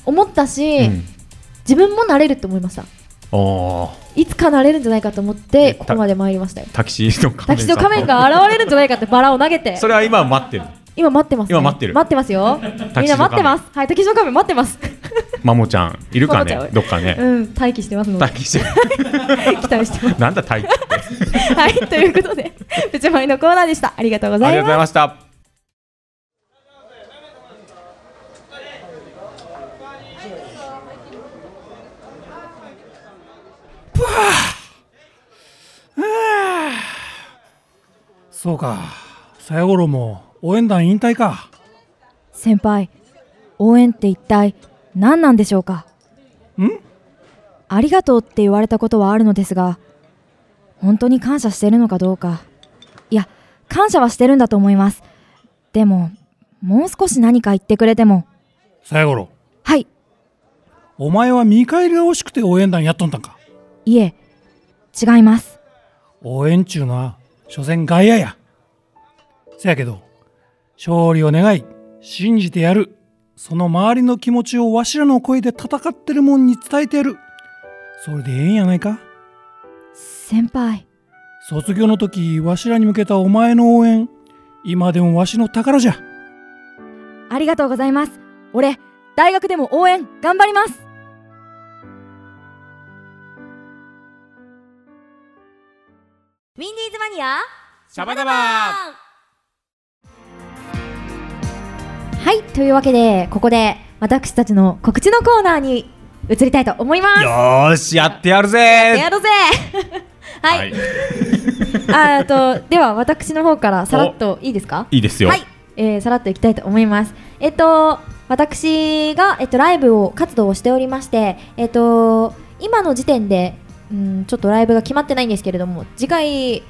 思ったし、うん。自分もなれるって思いましたいつかなれるんじゃないかと思ってえここまで参りましたよ。タキシード仮面タキシド仮面が現れるんじゃないかってバラを投げて。それは今待ってる今待ってます、ね、今待ってる？待ってますよ。みんな待ってます。はいタキシド仮面待ってます。マモちゃんいるかね？どっかね？うん待機してますので。タキシ期待してまなんだ待機って？すはいということでプチマイのコーナーでした。ありがとうございありがとうございますましたそうか。さやごろも応援団引退か。先輩応援って一体何なんでしょうか？ん？ありがとうって言われたことはあるのですが本当に感謝してるのかどうか。いや感謝はしてるんだと思います。でももう少し何か言ってくれても。さやごろ。はい。お前は見返りが惜しくて応援団やっとんたんかいえ違います。応援中のは所詮外野や。せやけど勝利を願い信じてやる。その周りの気持ちをわしらの声で戦ってるもんに伝えてやる。それでええんやないか。先輩。卒業の時わしらに向けたお前の応援。今でもわしの宝じゃ。ありがとうございます。俺大学でも応援頑張りますマニアシャバダバ。はいというわけでここで私たちの告知のコーナーに移りたいと思います。よーしやってやるぜ。やろうぜ。[LAUGHS] はい、はい。[LAUGHS] あーとでは私の方からさらっといいですか？いいですよ。はい、えー、さらっといきたいと思います。えっと私がえっとライブを活動をしておりまして、えっと今の時点でうんちょっとライブが決まってないんですけれども、次回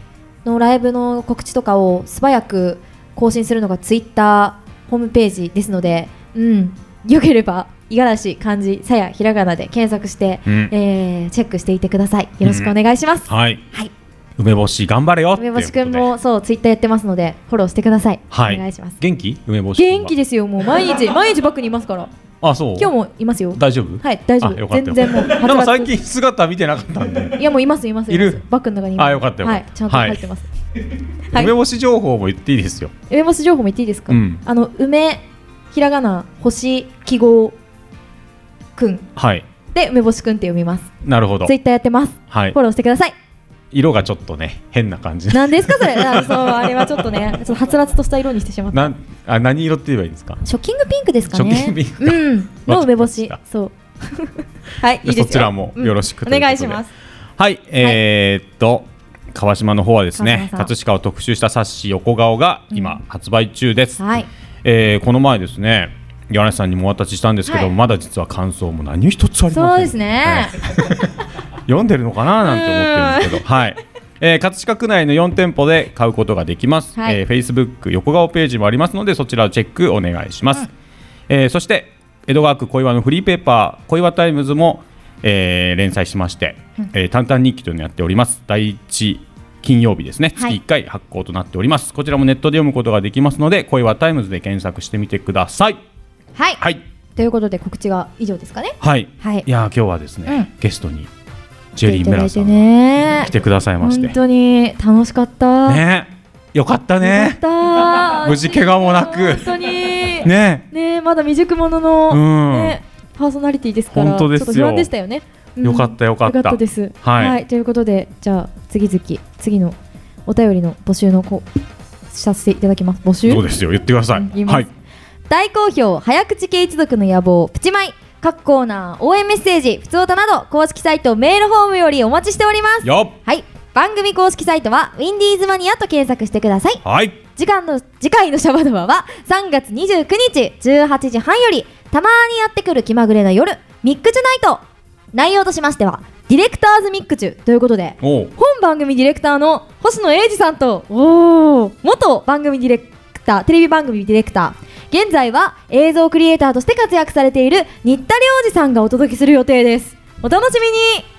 のライブの告知とかを素早く更新するのがツイッターホームページですので、うんよければ五十嵐漢字さやひらがなで検索して、うんえーチェックしていてください。よろしくお願いします。はいはい梅干し頑張れよ梅干しくんもそうツイッターやってますのでフォローしてください。はい。お願いします。元気？梅干し元気ですよもう。毎日毎日バックにいますから。あそう？今日もいますよ。大丈夫？はい大丈夫。全然もうよかった。なんか最近姿見てなかったんで。いやもういますいますいる？バッグの中にあよかったよはいちゃんと入ってます、はい。梅干し情報も言っていいですよ。梅干し情報も言っていいですか、うん。あの梅ひらがな星記号くん。はい。で梅干しくんって読みます。なるほど。ツイッターやってます。はい。フォローしてください色がちょっとね変な感じ。何ですかそれ？あそうあれはちょっとねちょっとはつらつとした色にしてしまった。なんあ何色って言えばいいんですか？ショッキングピンクですかね。ショッキングピンク。かうん。の梅干しそう。[LAUGHS] はいいいですよ。そちらもよろしくうん。お願いします。はい、えーっと川島の方はですね葛飾を特集した冊子横顔が今発売中です、はい。えーこの前ですね柳梨さんにもお渡ししたんですけど、はい。まだ実は感想も何一つありません。そうですね [LAUGHS] 読んでるのかななんて思ってるんですけど、はい。えー、葛飾区内の4店舗で買うことができます。はいえー、Facebook 横顔ページもありますので、そちらをチェックお願いします。えーそして江戸川区小岩のフリーペーパー小岩タイムズも、えー連載しまして、えー、淡々日記というのをやっております。第一金曜日ですね。月はい1回発行となっております。こちらもネットで読むことができますので、小岩タイムズで検索してみてください。はいはい。ということで告知が以上ですかねはい。はいいやー今日はですね、うんゲストにジェリーメラさんがね。来てくださいまして。本。当に楽しかった。ね。よかったね。った。[LAUGHS] 無事怪我もなく。本当に。ね。ねまだ未熟者の、うん。ねパーソナリティですから本当ですよ。ちょっと不安でしたよね、うん。よかったよかった。よかったです。はい。ということでじゃあ次々次のお便りの募集のこうさせていただきます。募集？そうですよ。言ってください。はい。大好評早口系一族の野望プチマイ各コーナー応援メッセージふつおたなど公式サイトメールフォームよりお待ちしております。よはい。番組公式サイトはウィンディーズマニアと検索してください。っはい。次回の次回のシャバダバは3月29日18時半よりたまにやってくる気まぐれな夜ミックスナイト。内容としましてはディレクターズミックチュということで本番組ディレクターの星野英二さんと元番組ディレクターテレビ番組ディレクター現在は映像クリエイターとして活躍されている新田良二さんがお届けする予定です。お楽し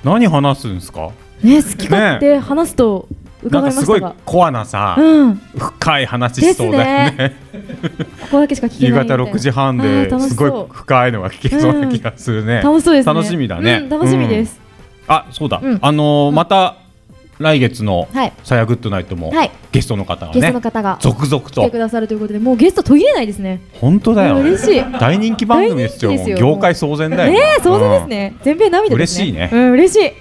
何話すんですか？みにね好き勝手話すと伺ないんかすごいコアなさ、うん。深い話しそうだよね。ここだけしか聞け夕ないみたいな。方6時半ですごいう深いのが聞けそうな気がするね、楽しそうですね。楽しみだね。うん楽しみです、あそうだ、うん。あのーまた来月のはい「さやグッドナイト」もはい。ゲストの方がゲストねの方が続々と。来てくださるということでもうゲスト途切れないですね。本当だよ。嬉しい。大人気番組ですよ。業界騒然だよねえ想像ですね。全米涙ですね。嬉しいね。うん嬉しい。うん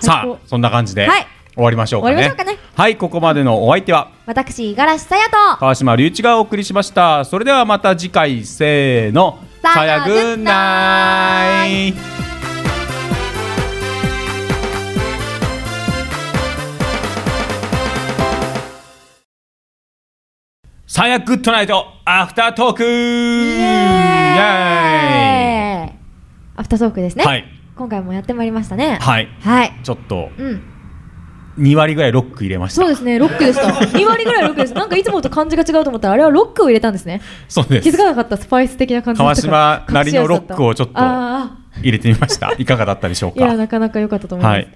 さあそんな感じではい。終わりましょうかね。ね。はいここまでのお相手は？私五十嵐さやと。川島隆一がお送りしました。それではまた次回せーの。さやさやぐんないさやグッドナイトアフタートーク。イエーイ。アフタートークですね、はい。今回もやってまいりましたね。はい。はい。ちょっとうん。2割ぐらいロック入れました。そうですねロックでした2割ぐらいロックです。なんかいつもと感じが違うと思ったらあれはロックを入れたんですね。そうです。気づかなかったスパイス的な感じ川島なりのロックをちょっとあ入れてみました。[LAUGHS] いかがだったでしょうあいやかなかなか良かったと思います、はい。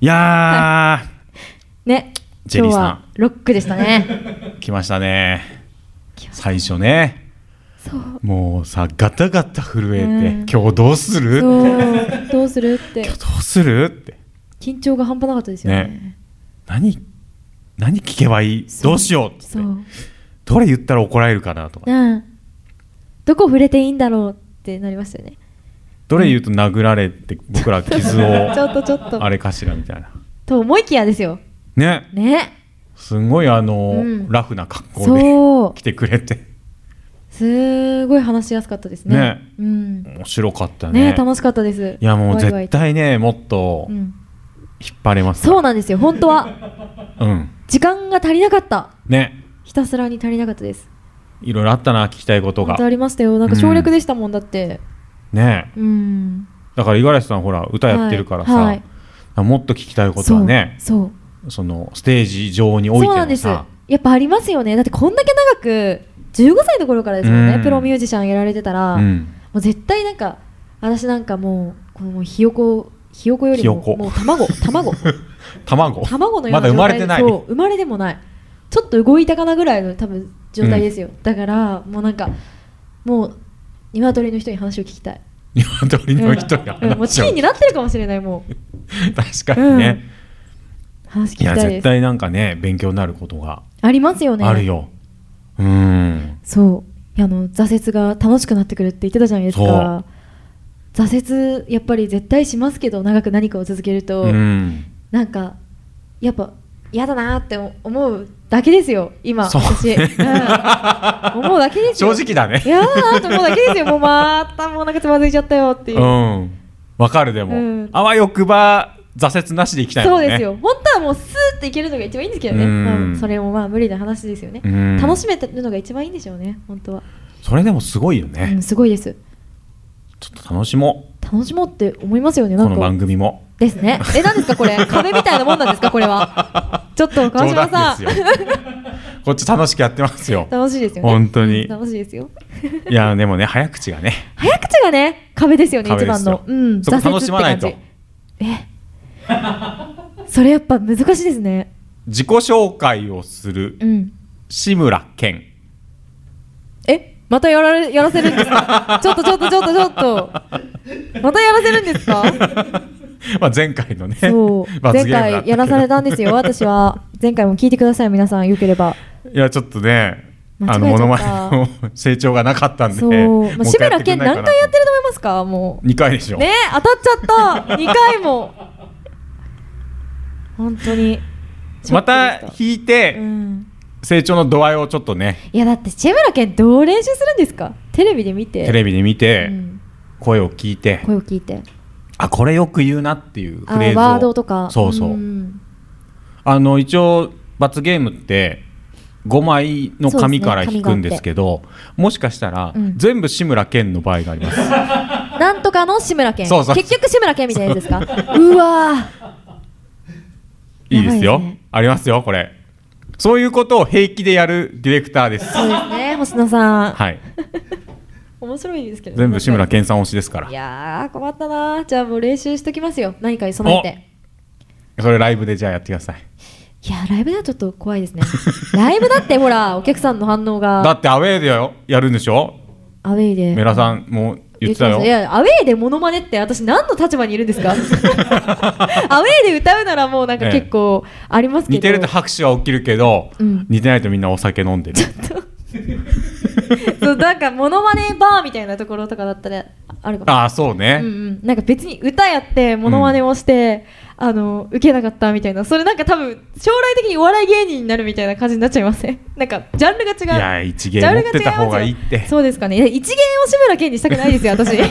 いや [LAUGHS] ね。ジェリーさんロックでしたね。ー来ましたね。最初ね。もうさガタガタ震えて、うん。今日どうする？どうするって。今日どうするって。緊張が半端なかったですよね。ね。何何聞けばいい？どうしようって。そう。どれ言ったら怒られるかなとか。うん。どこ触れていいんだろうってなりましたよね。どれ言うと殴られて僕ら傷 [LAUGHS] ちょをっとちょっと。あれかしらみたいな。と思いきやですよ。ね。ねすごいあの、うん。ラフな格好で来てくれて。すごい話しやすかったですね。ね。うん。面白かったね。ね楽しかったです。いやもう絶対ねもっと引っうん張れますそうなんですよ本当は。うん。時間が足りなかった。ね。ひたすらに足りなかったです。いろいろあったな聞きたいことが。ありましたよ。なんか省略でしたもんだって。ね。うん。だから五十嵐さんほら歌やってるからさ、はい。はい。もっと聞きたいことはね。そうそのステージ上にそうおいそうなんです。やっぱありますよね。だってこんだけ長く15歳の頃からですもんね、うん。プロミュージシャンやられてたら、もうん。う絶対なんか私なんかもうこのもうひよこひよこよりももう卵卵。[LAUGHS] 卵。卵のようなまだ生まれてない。そう生まれでもない。ちょっと動いたかなぐらいの多分状態ですよ、だからもうなんかもう鶏の人に話を聞きたい。[LAUGHS] 鶏の人がうん。うん。もう地位になってるかもしれないもう。[LAUGHS] 確かにね、話聞きいやたいです。絶対なんかね勉強になることがありますよね。あるよ、うん。そう。いやあの挫折が楽しくなってくるって言ってたじゃないですか。挫折やっぱり絶対しますけど長く何かを続けると、うん。なんかやっぱ嫌だなって思うだけですよ。今私、うん。思うだけですよ。[LAUGHS] 正直だね。嫌だなって思うだけですよ。もうまたもうなんかつまずいちゃったよっていう。う、ん。わかるでも、うん。あわよくば挫折なしでいきたいね。そうですよ。本当はもうスーッといけるのが一番いいんですけどね、うん。まあそれもまあ無理な話ですよね、うん。楽しめてるのが一番いいんでしょうね本当は、それでもすごいよね、うん、すごいです。ちょっと楽しも楽しもうって思いますよねうこのなんか。番組も。ですね。え何ですかこれ？壁みたいなもんなんですかこれは？ちょっと川冗島さん。こっち楽しくやってますよ。楽しいですよね。本当に。楽しいですよ。いやでもね早口がね。早口がね壁ですよね一番の。うん。楽しまないと。って感じ。え [LAUGHS] それやっぱ難しいですね。自己紹介をする。うん。志村けん。え？またやられやらせるんですか？[LAUGHS] ちょっとちょっとちょっとちょっと。またやらせるんですか？[LAUGHS] まあ前回のね。前回やらされたんですよ。私は。前回も聞いてください皆さんよければ。いやちょっとねあのモノマネの成長がなかったんで。そう、まあ、志村けん何回やってると思いますか？もう。2回でしょ、ね当たっちゃった。2回も本当に。また弾いて、うん。成長の度合いをちょっとね。いやだって志村けんどう練習するんですか？テレビで見て。テレビで見て、うん。声を聞いて。声を聞いて。あこれよく言うなっていうあフレーズを。ワードとか。そうそう、ん。あの一応罰ゲームって5枚の紙から引くんですけどもしかしたら、うん。全部志村けんの場合があります。[LAUGHS] なんとかの志村けん。結局志村けんみたいなやつですか？[LAUGHS] うわいいですよ。ね。ありますよこれ。そういうことを平気でやるディレクターです。ーそうですね星野さん。はい。[LAUGHS] 面白いですけど全部志村んけんさん推しですから。いやー困ったなじゃあもう練習しときますよ。何かに備えて。それライブでじゃあやってください。いやーライブではちょっと怖いですね。[LAUGHS] ライブだってほらお客さんの反応だがってアウェーでよやるんでしょ？アウェイで。メラさんも言ってたよ。いやアウェイでモノマネって私何の立場にいるんですか？[LAUGHS] アウェイで歌うならもうなんか結構ありますけど、似てると拍手は起きるけど、うん。似てないとみんなお酒飲んでる。そうなんかモノマネバーみたいなところとかだったらあるかも。ああそうね、うんうん、なんか別に歌やってモノマネをして、あの受けなかったみたいな。それなんか多分将来的にお笑い芸人になるみたいな感じになっちゃいません？[LAUGHS] なんかジャンルが違う。いや一芸持ってた方がいいって。そうですかね。一芸を志村けんにしたくないですよ私。[LAUGHS]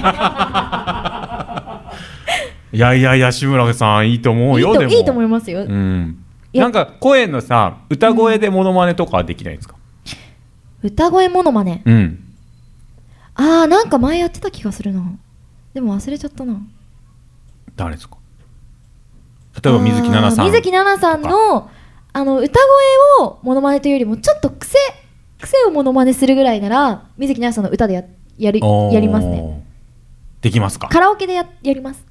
いやいやいや志村さんいいと思うよでも。といいと思いますよ、うん。なんか声のさ歌声でモノマネとかはできないんですか？歌声モノマネ？うん。あーなんか前やってた気がするな。でも忘れちゃったな。誰ですか？例えば水木奈々さん水木奈々さんのあの歌声をモノマネというよりもちょっと癖癖をモノマネするぐらいなら水木奈々さんの歌でややりやりますね。できますか？カラオケでややります。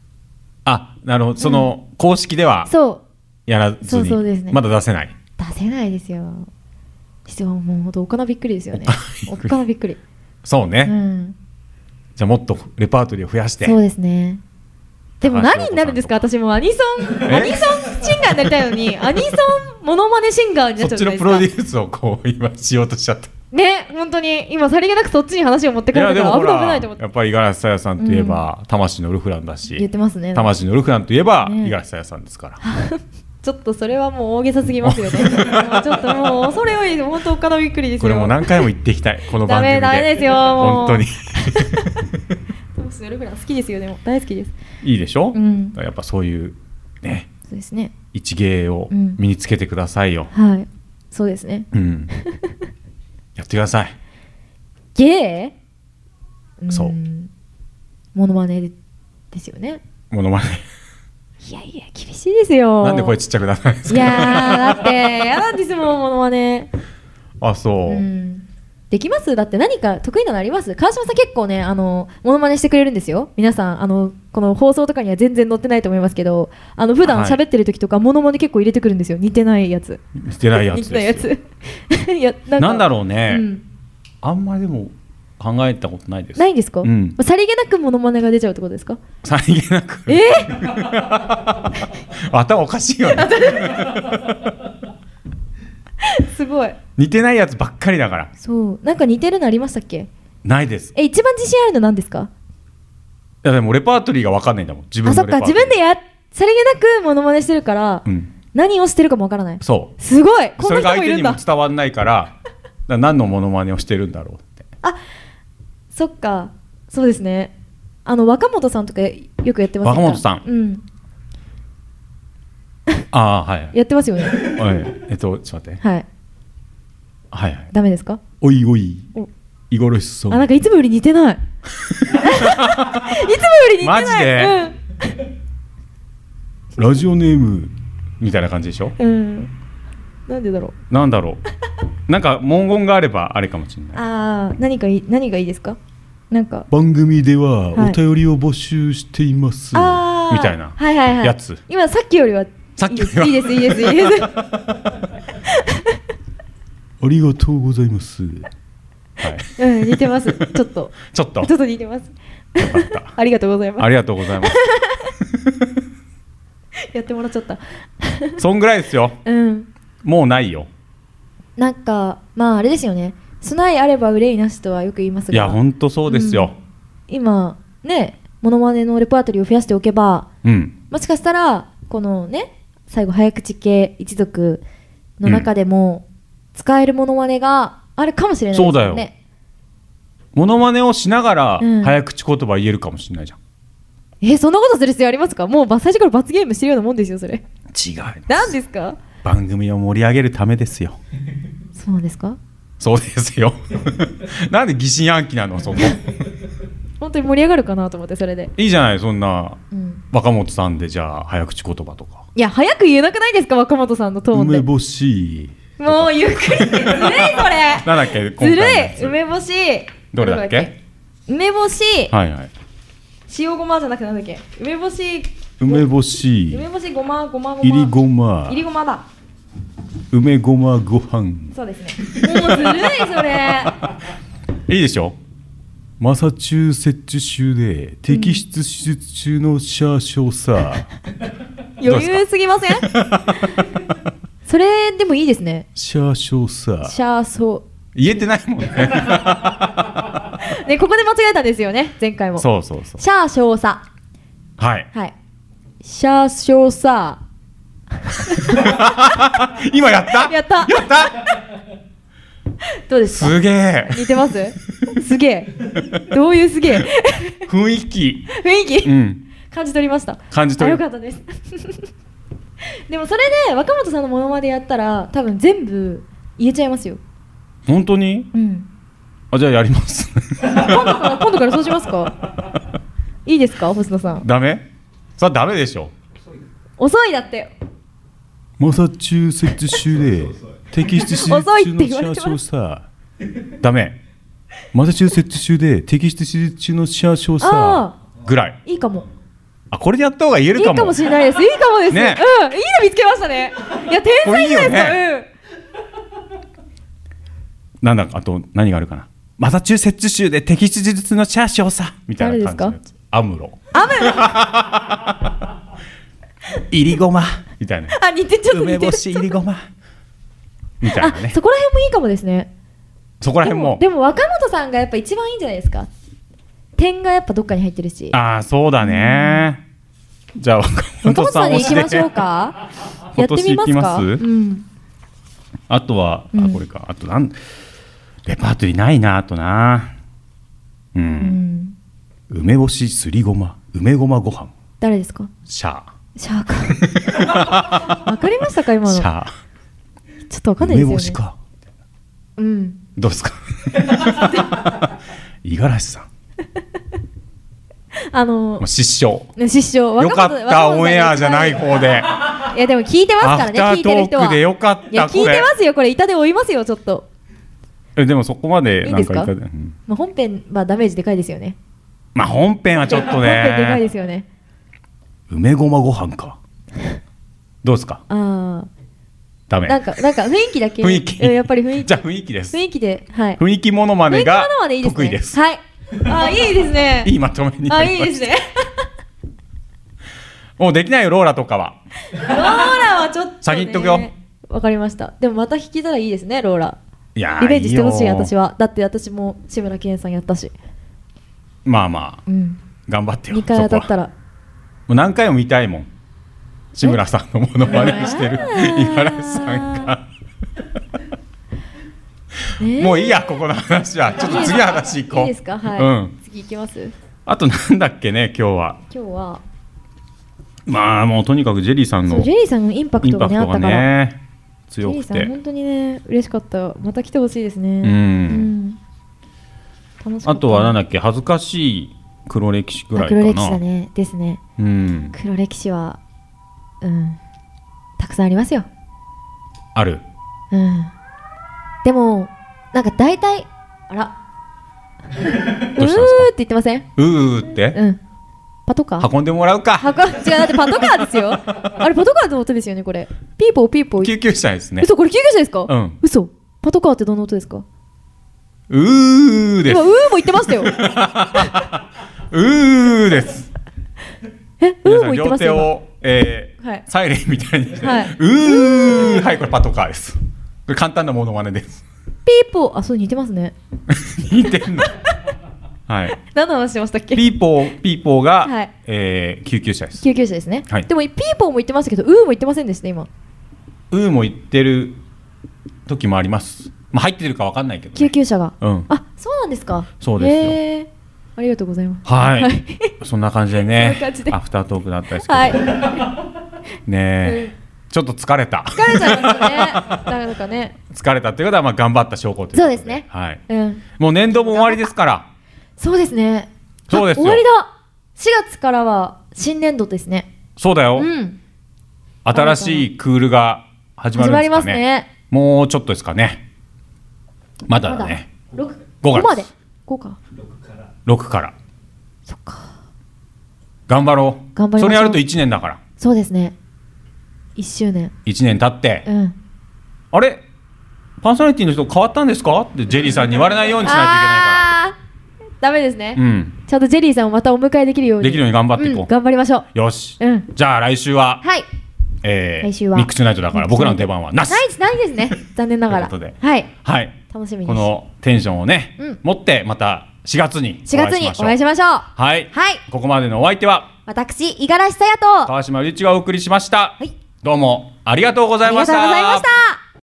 あなるほど。その、公式ではそう。やらずにそうそうですね。まだ出せない？出せないですよ。実はもうほんとおっかなびっくりですよね。[LAUGHS] おっかなびっくり。そうね、うん。じゃあもっとレパートリーを増やして。そうですねでも何になるんですか？私もアニソンえ？アニソンシンガーになりたいのにアニソンモノマネシンガーになっちゃうじゃないそっちのプロデですかュースをこう今しようとしちゃった。ね本当に。今さりげなくそっちに話を持っていかれたから危ない危ないと思って。やっぱり五十嵐さやさんといえば、魂のルフランだし言ってますね。魂のルフランといえばね。五十嵐さやさんですから、[LAUGHS] ちょっとそれはもう大げさすぎますよね。[LAUGHS] ちょっともう恐れ多い本当おっかなびっくりですよ。これも何回も言っていきたい。この番組で。ダメダメですよ本当にトスのルフラン好きですよでも。大好きです。いいでしょ、うん。やっぱそういうねそうですね。一芸をうん。身につけてくださいよ、はい。そうですね。うん。やってください。ゲーそんモノマネですよね。モノマネ。いやいや厳しいですよ。なんで声ちっちゃくならないんですか？いやーだってやなんですもんモノマネ。あそう、うんできます？だって何か得意なのあります？川島さん結構ねあのモノマネしてくれるんですよ。皆さんあのこの放送とかには全然載ってないと思いますけどあの普段はい。喋ってる時とか、モノマネ結構入れてくるんですよ。似てないやつ。似てないやつ似てないや [LAUGHS] なんかなんだろうね、うん。ああんまりでも考えたことないです。ないんですか、うん。さりげなくモノマネが出ちゃうってことですか？さりげなく。え？[LAUGHS] 頭おかしいよね。[LAUGHS] すごい似てないやつばっかりだから。そう。なんか似てるのありましたっけ？ないです。え一番自信あるの何ですか？いやでもレパートリーが分かんないんだもん。自分あそっか。自分でやさりげなくモノマネしてるから、うん。何をしてるかもわからない。そう。すごい。こそんな人れが相手にももいるんだ伝わんないからだ何のモノマネをしてるんだろうって。そっか。そうですね。あの若本さんとかよくやってます若本さん？うん。ああはい。[LAUGHS] やってますよね。はい。えっとちょっと待って。はいはいはい。ダメですか？おいおい。おイゴロシソあなんかいつもより似てない。[LAUGHS] いつもより似てない。マジで？ラジオネームみたいな感じでしょ？うん、うん、なんでだろう？なんだろう。なんか文言があればあれかもしれない。ああ何かいい何がいいですか？なんか。番組でははい。お便りを募集しています、あー。みたいなはいはいはい。やつ。今さっきよりはさっきよりは。いいですいいですいいですいいですありがとうございます。はい。[LAUGHS] うん似てます。ちょっと。ちょっと。ちょっと似てます。[LAUGHS] ありがとうございます。ありがとうございます。[LAUGHS] やってもらっちゃった。そんぐらいですよ。うん。もうないよ。なんかまああれですよね。備えあれば憂いなしとはよく言いますが。いやほんとそうですよ。今ねモノマネのレパートリーを増やしておけばうん、もしかしたらこのね最後早口系一族の中でも使えるモノマネがあるかもしれないですよね。そうだよ。モノマネをしながらうん。早口言葉言えるかもしれないじゃん、えそんなことする必要ありますか？もうば最初から罰ゲームしてるようなもんですよそれ。違い何ですか？番組を盛り上げるためですよ。そうなんですか？そうですよ。[LAUGHS] なんで疑心暗鬼なのそこ本当に盛り上がるかなと思ってそれで、いいじゃないそんなうん、若本さんでじゃあ早口言葉とか。いや早く言えなくないですか？若本さんのトーンで。梅干しもうゆっくり。ずるいそれ。なんだっけずるい。梅干し。どれだっけ？梅干し、はいはい。塩ごまじゃなくてなんだっけ？梅干し。梅干し。梅干しごまごまごま。いりごま。いりごまだ。梅ごまご飯。そうですね。もうずるいそれ。[LAUGHS] いいでしょ？マサチューセッツ州で摘出手術中のシャーショーさ、余裕すぎません？[LAUGHS] それでもいいですね。シャーショーさ。シャーソ言えてないもんね。ねここで間違えたんですよね前回も。そうそうそう。シャー少佐はい。はい。シャー少佐 [LAUGHS] 今やった？やった。やった？どうですか？すげえ。似てます？すげえ。どういうすげえ？雰囲気。雰囲気、うん。感じ取りました。感じ取るあよかったです [LAUGHS] でもそれで若本さんのモノマネやったら多分全部言えちゃいますよ。本当に？うん。あじゃあやります。今度から今度からそうしますか？いいですか星野さん？ダメ？それはダメでしょ。遅いだって。マサチューセッツ州で [LAUGHS] 摘出手術遅いって中のシャーショーさ。ダメ。マサチューセッツ州で摘出手術中のシャーショーさ。あぐらい。いいかもあこれでやった方が言えるかも。いいかもしれないです。いいかもです、ね。うん。いいの見つけましたね。いや天才じゃないです。か、これなんだあと何があるかな。マサチューセッツ州で摘出手術のシャーショーさ。みたいな感じのやつアムロ。アムロ？いりごまみたいな。あ似てちょっと梅干しいりごまみたいあなね。そこら辺もいいかもですね。そこら辺も。でもでも若本さんがやっぱ一番いいんじゃないですか点がやっぱどっかに入ってるし。ああそうだね。じゃあ若若本本さんに行きましょうか。[LAUGHS] やってみますか？うん。あとは、うん。あこれか。あとなんレパートリーないなあとな。うん、うん。梅干しすりごま。梅ごまご飯。誰ですか？シャシャーか。[LAUGHS] わかりましたか今の？ちょー。シャっとわかんーないですよね。梅干しか。うん。どうですか？[LAUGHS] 五十嵐さんあのもう失笑。ね失笑。よかったオンエアじゃない方で。いやでも聞いてますからね聞いてる人は。でよかったいや聞いてますよこれ。板で追いますよちょっと、えでもそこまでなんかか言ったでうん。まあ、本編はダメージでかいですよね。まあ本編はちょっと本編でかいでねすよね。梅ごまご飯か。どうですか？あダメ。あなんかなんか雰囲気だけ。雰囲気。うんやっぱり雰囲気。じゃあ雰囲気です。雰囲気ではい。雰囲気ものまね。得意です。はい [LAUGHS] あいいですね。いいまとめになあいいですね。[LAUGHS] もうできないよローラとかは。ローラはちょっと、ね、先言っとくよ。わかりました。でもまた弾けたらいいですねローラ。いやーリベンジしてほしいよ私は。だって私も志村けんさんやったし。まあまあうん。頑張ってよ2回当たったら。もう何回も見たいもん。志村さんのものまねしてる。五十嵐さんがねもういいやここの話は。ちょっと次の話行こう。いいですか？はい、うん。次行きます。あとなんだっけね今日は。今日は。まあもうとにかくジェリーさんのジェリーさんのインパクトがねあったから。強くて。本当にね嬉しかった。また来てほしいですね。うん。うん。あとはなんだっけ恥ずかしい黒歴史ぐらいかな。あ黒歴史だね。ですね。うん。黒歴史はうん。たくさんありますよ。ある。うんでもなんか大体あら。うーって言ってません？うーって？うん。パトカー？運んでもらうか。はか違うだってパトカーですよ。[LAUGHS] あれパトカーの音ですよねこれ。ピーポーピーポー。救急車ですね。嘘これ救急車ですか？うん。嘘。パトカーってどの音ですか？うーです。今うーも言ってましたよ。[LAUGHS] うーです。えうーも言って皆さん両手を、えーはい。サイレンみたいにして、はい。うー。はいこれパトカーです簡単なモノマネです。ピーポー。あそう似てますね。[LAUGHS] 似てんの？はい。何の話してましたっけ？ピーポーピーポーが、はい。えー救急車です。救急車ですね、はい。でもピーポーも言ってましたけどうーも言ってませんでした今。うーも言ってる時もあります。まあ入ってるかわかんないけど、救ね、急車が。うん。あそうなんですか。そうですよ。ありがとうございます。はい、はい。そんな感じでね。[LAUGHS] アフタートークだったですけど、はい。ねえ、ちょっと疲れた。疲れちゃいますね。なかね。[LAUGHS] 疲れたっていうことはまあ頑張った証拠ということそうですね。はい、うん。もう年度も終わりですから。そうですね。そうですよ。終わりだ。4月からは新年度ですね。そうだよ、うん。新しいクールが始まるんですかね。始まりますね。もうちょっとですかね。まだまだだね6 5 5月。まで。5か。6から。そっか。頑張ろう。頑張りましょう。それやると1年だから。そうですね1周年。1年経って、うん。あれ？パーソナリティの人変わったんですか？ってジェリーさんに言われないようにしないといけないから。うん。ちゃんとジェリーさんをまたお迎えできるように。できるように頑張っていこう。うん頑張りましょよし、ううん。じゃあ来週は、はい。えー来週は。ミックスナイトだから僕らの出番はなしないないですね。残念ながら。はい。はい。楽しみに。このテンションをね、うん。持ってまた4月に4月にお会いしまましょう。はい、はい。ここまでのお相手は私五十嵐さやと。川島隆一がお送りしました、はいどうもありがとうございました。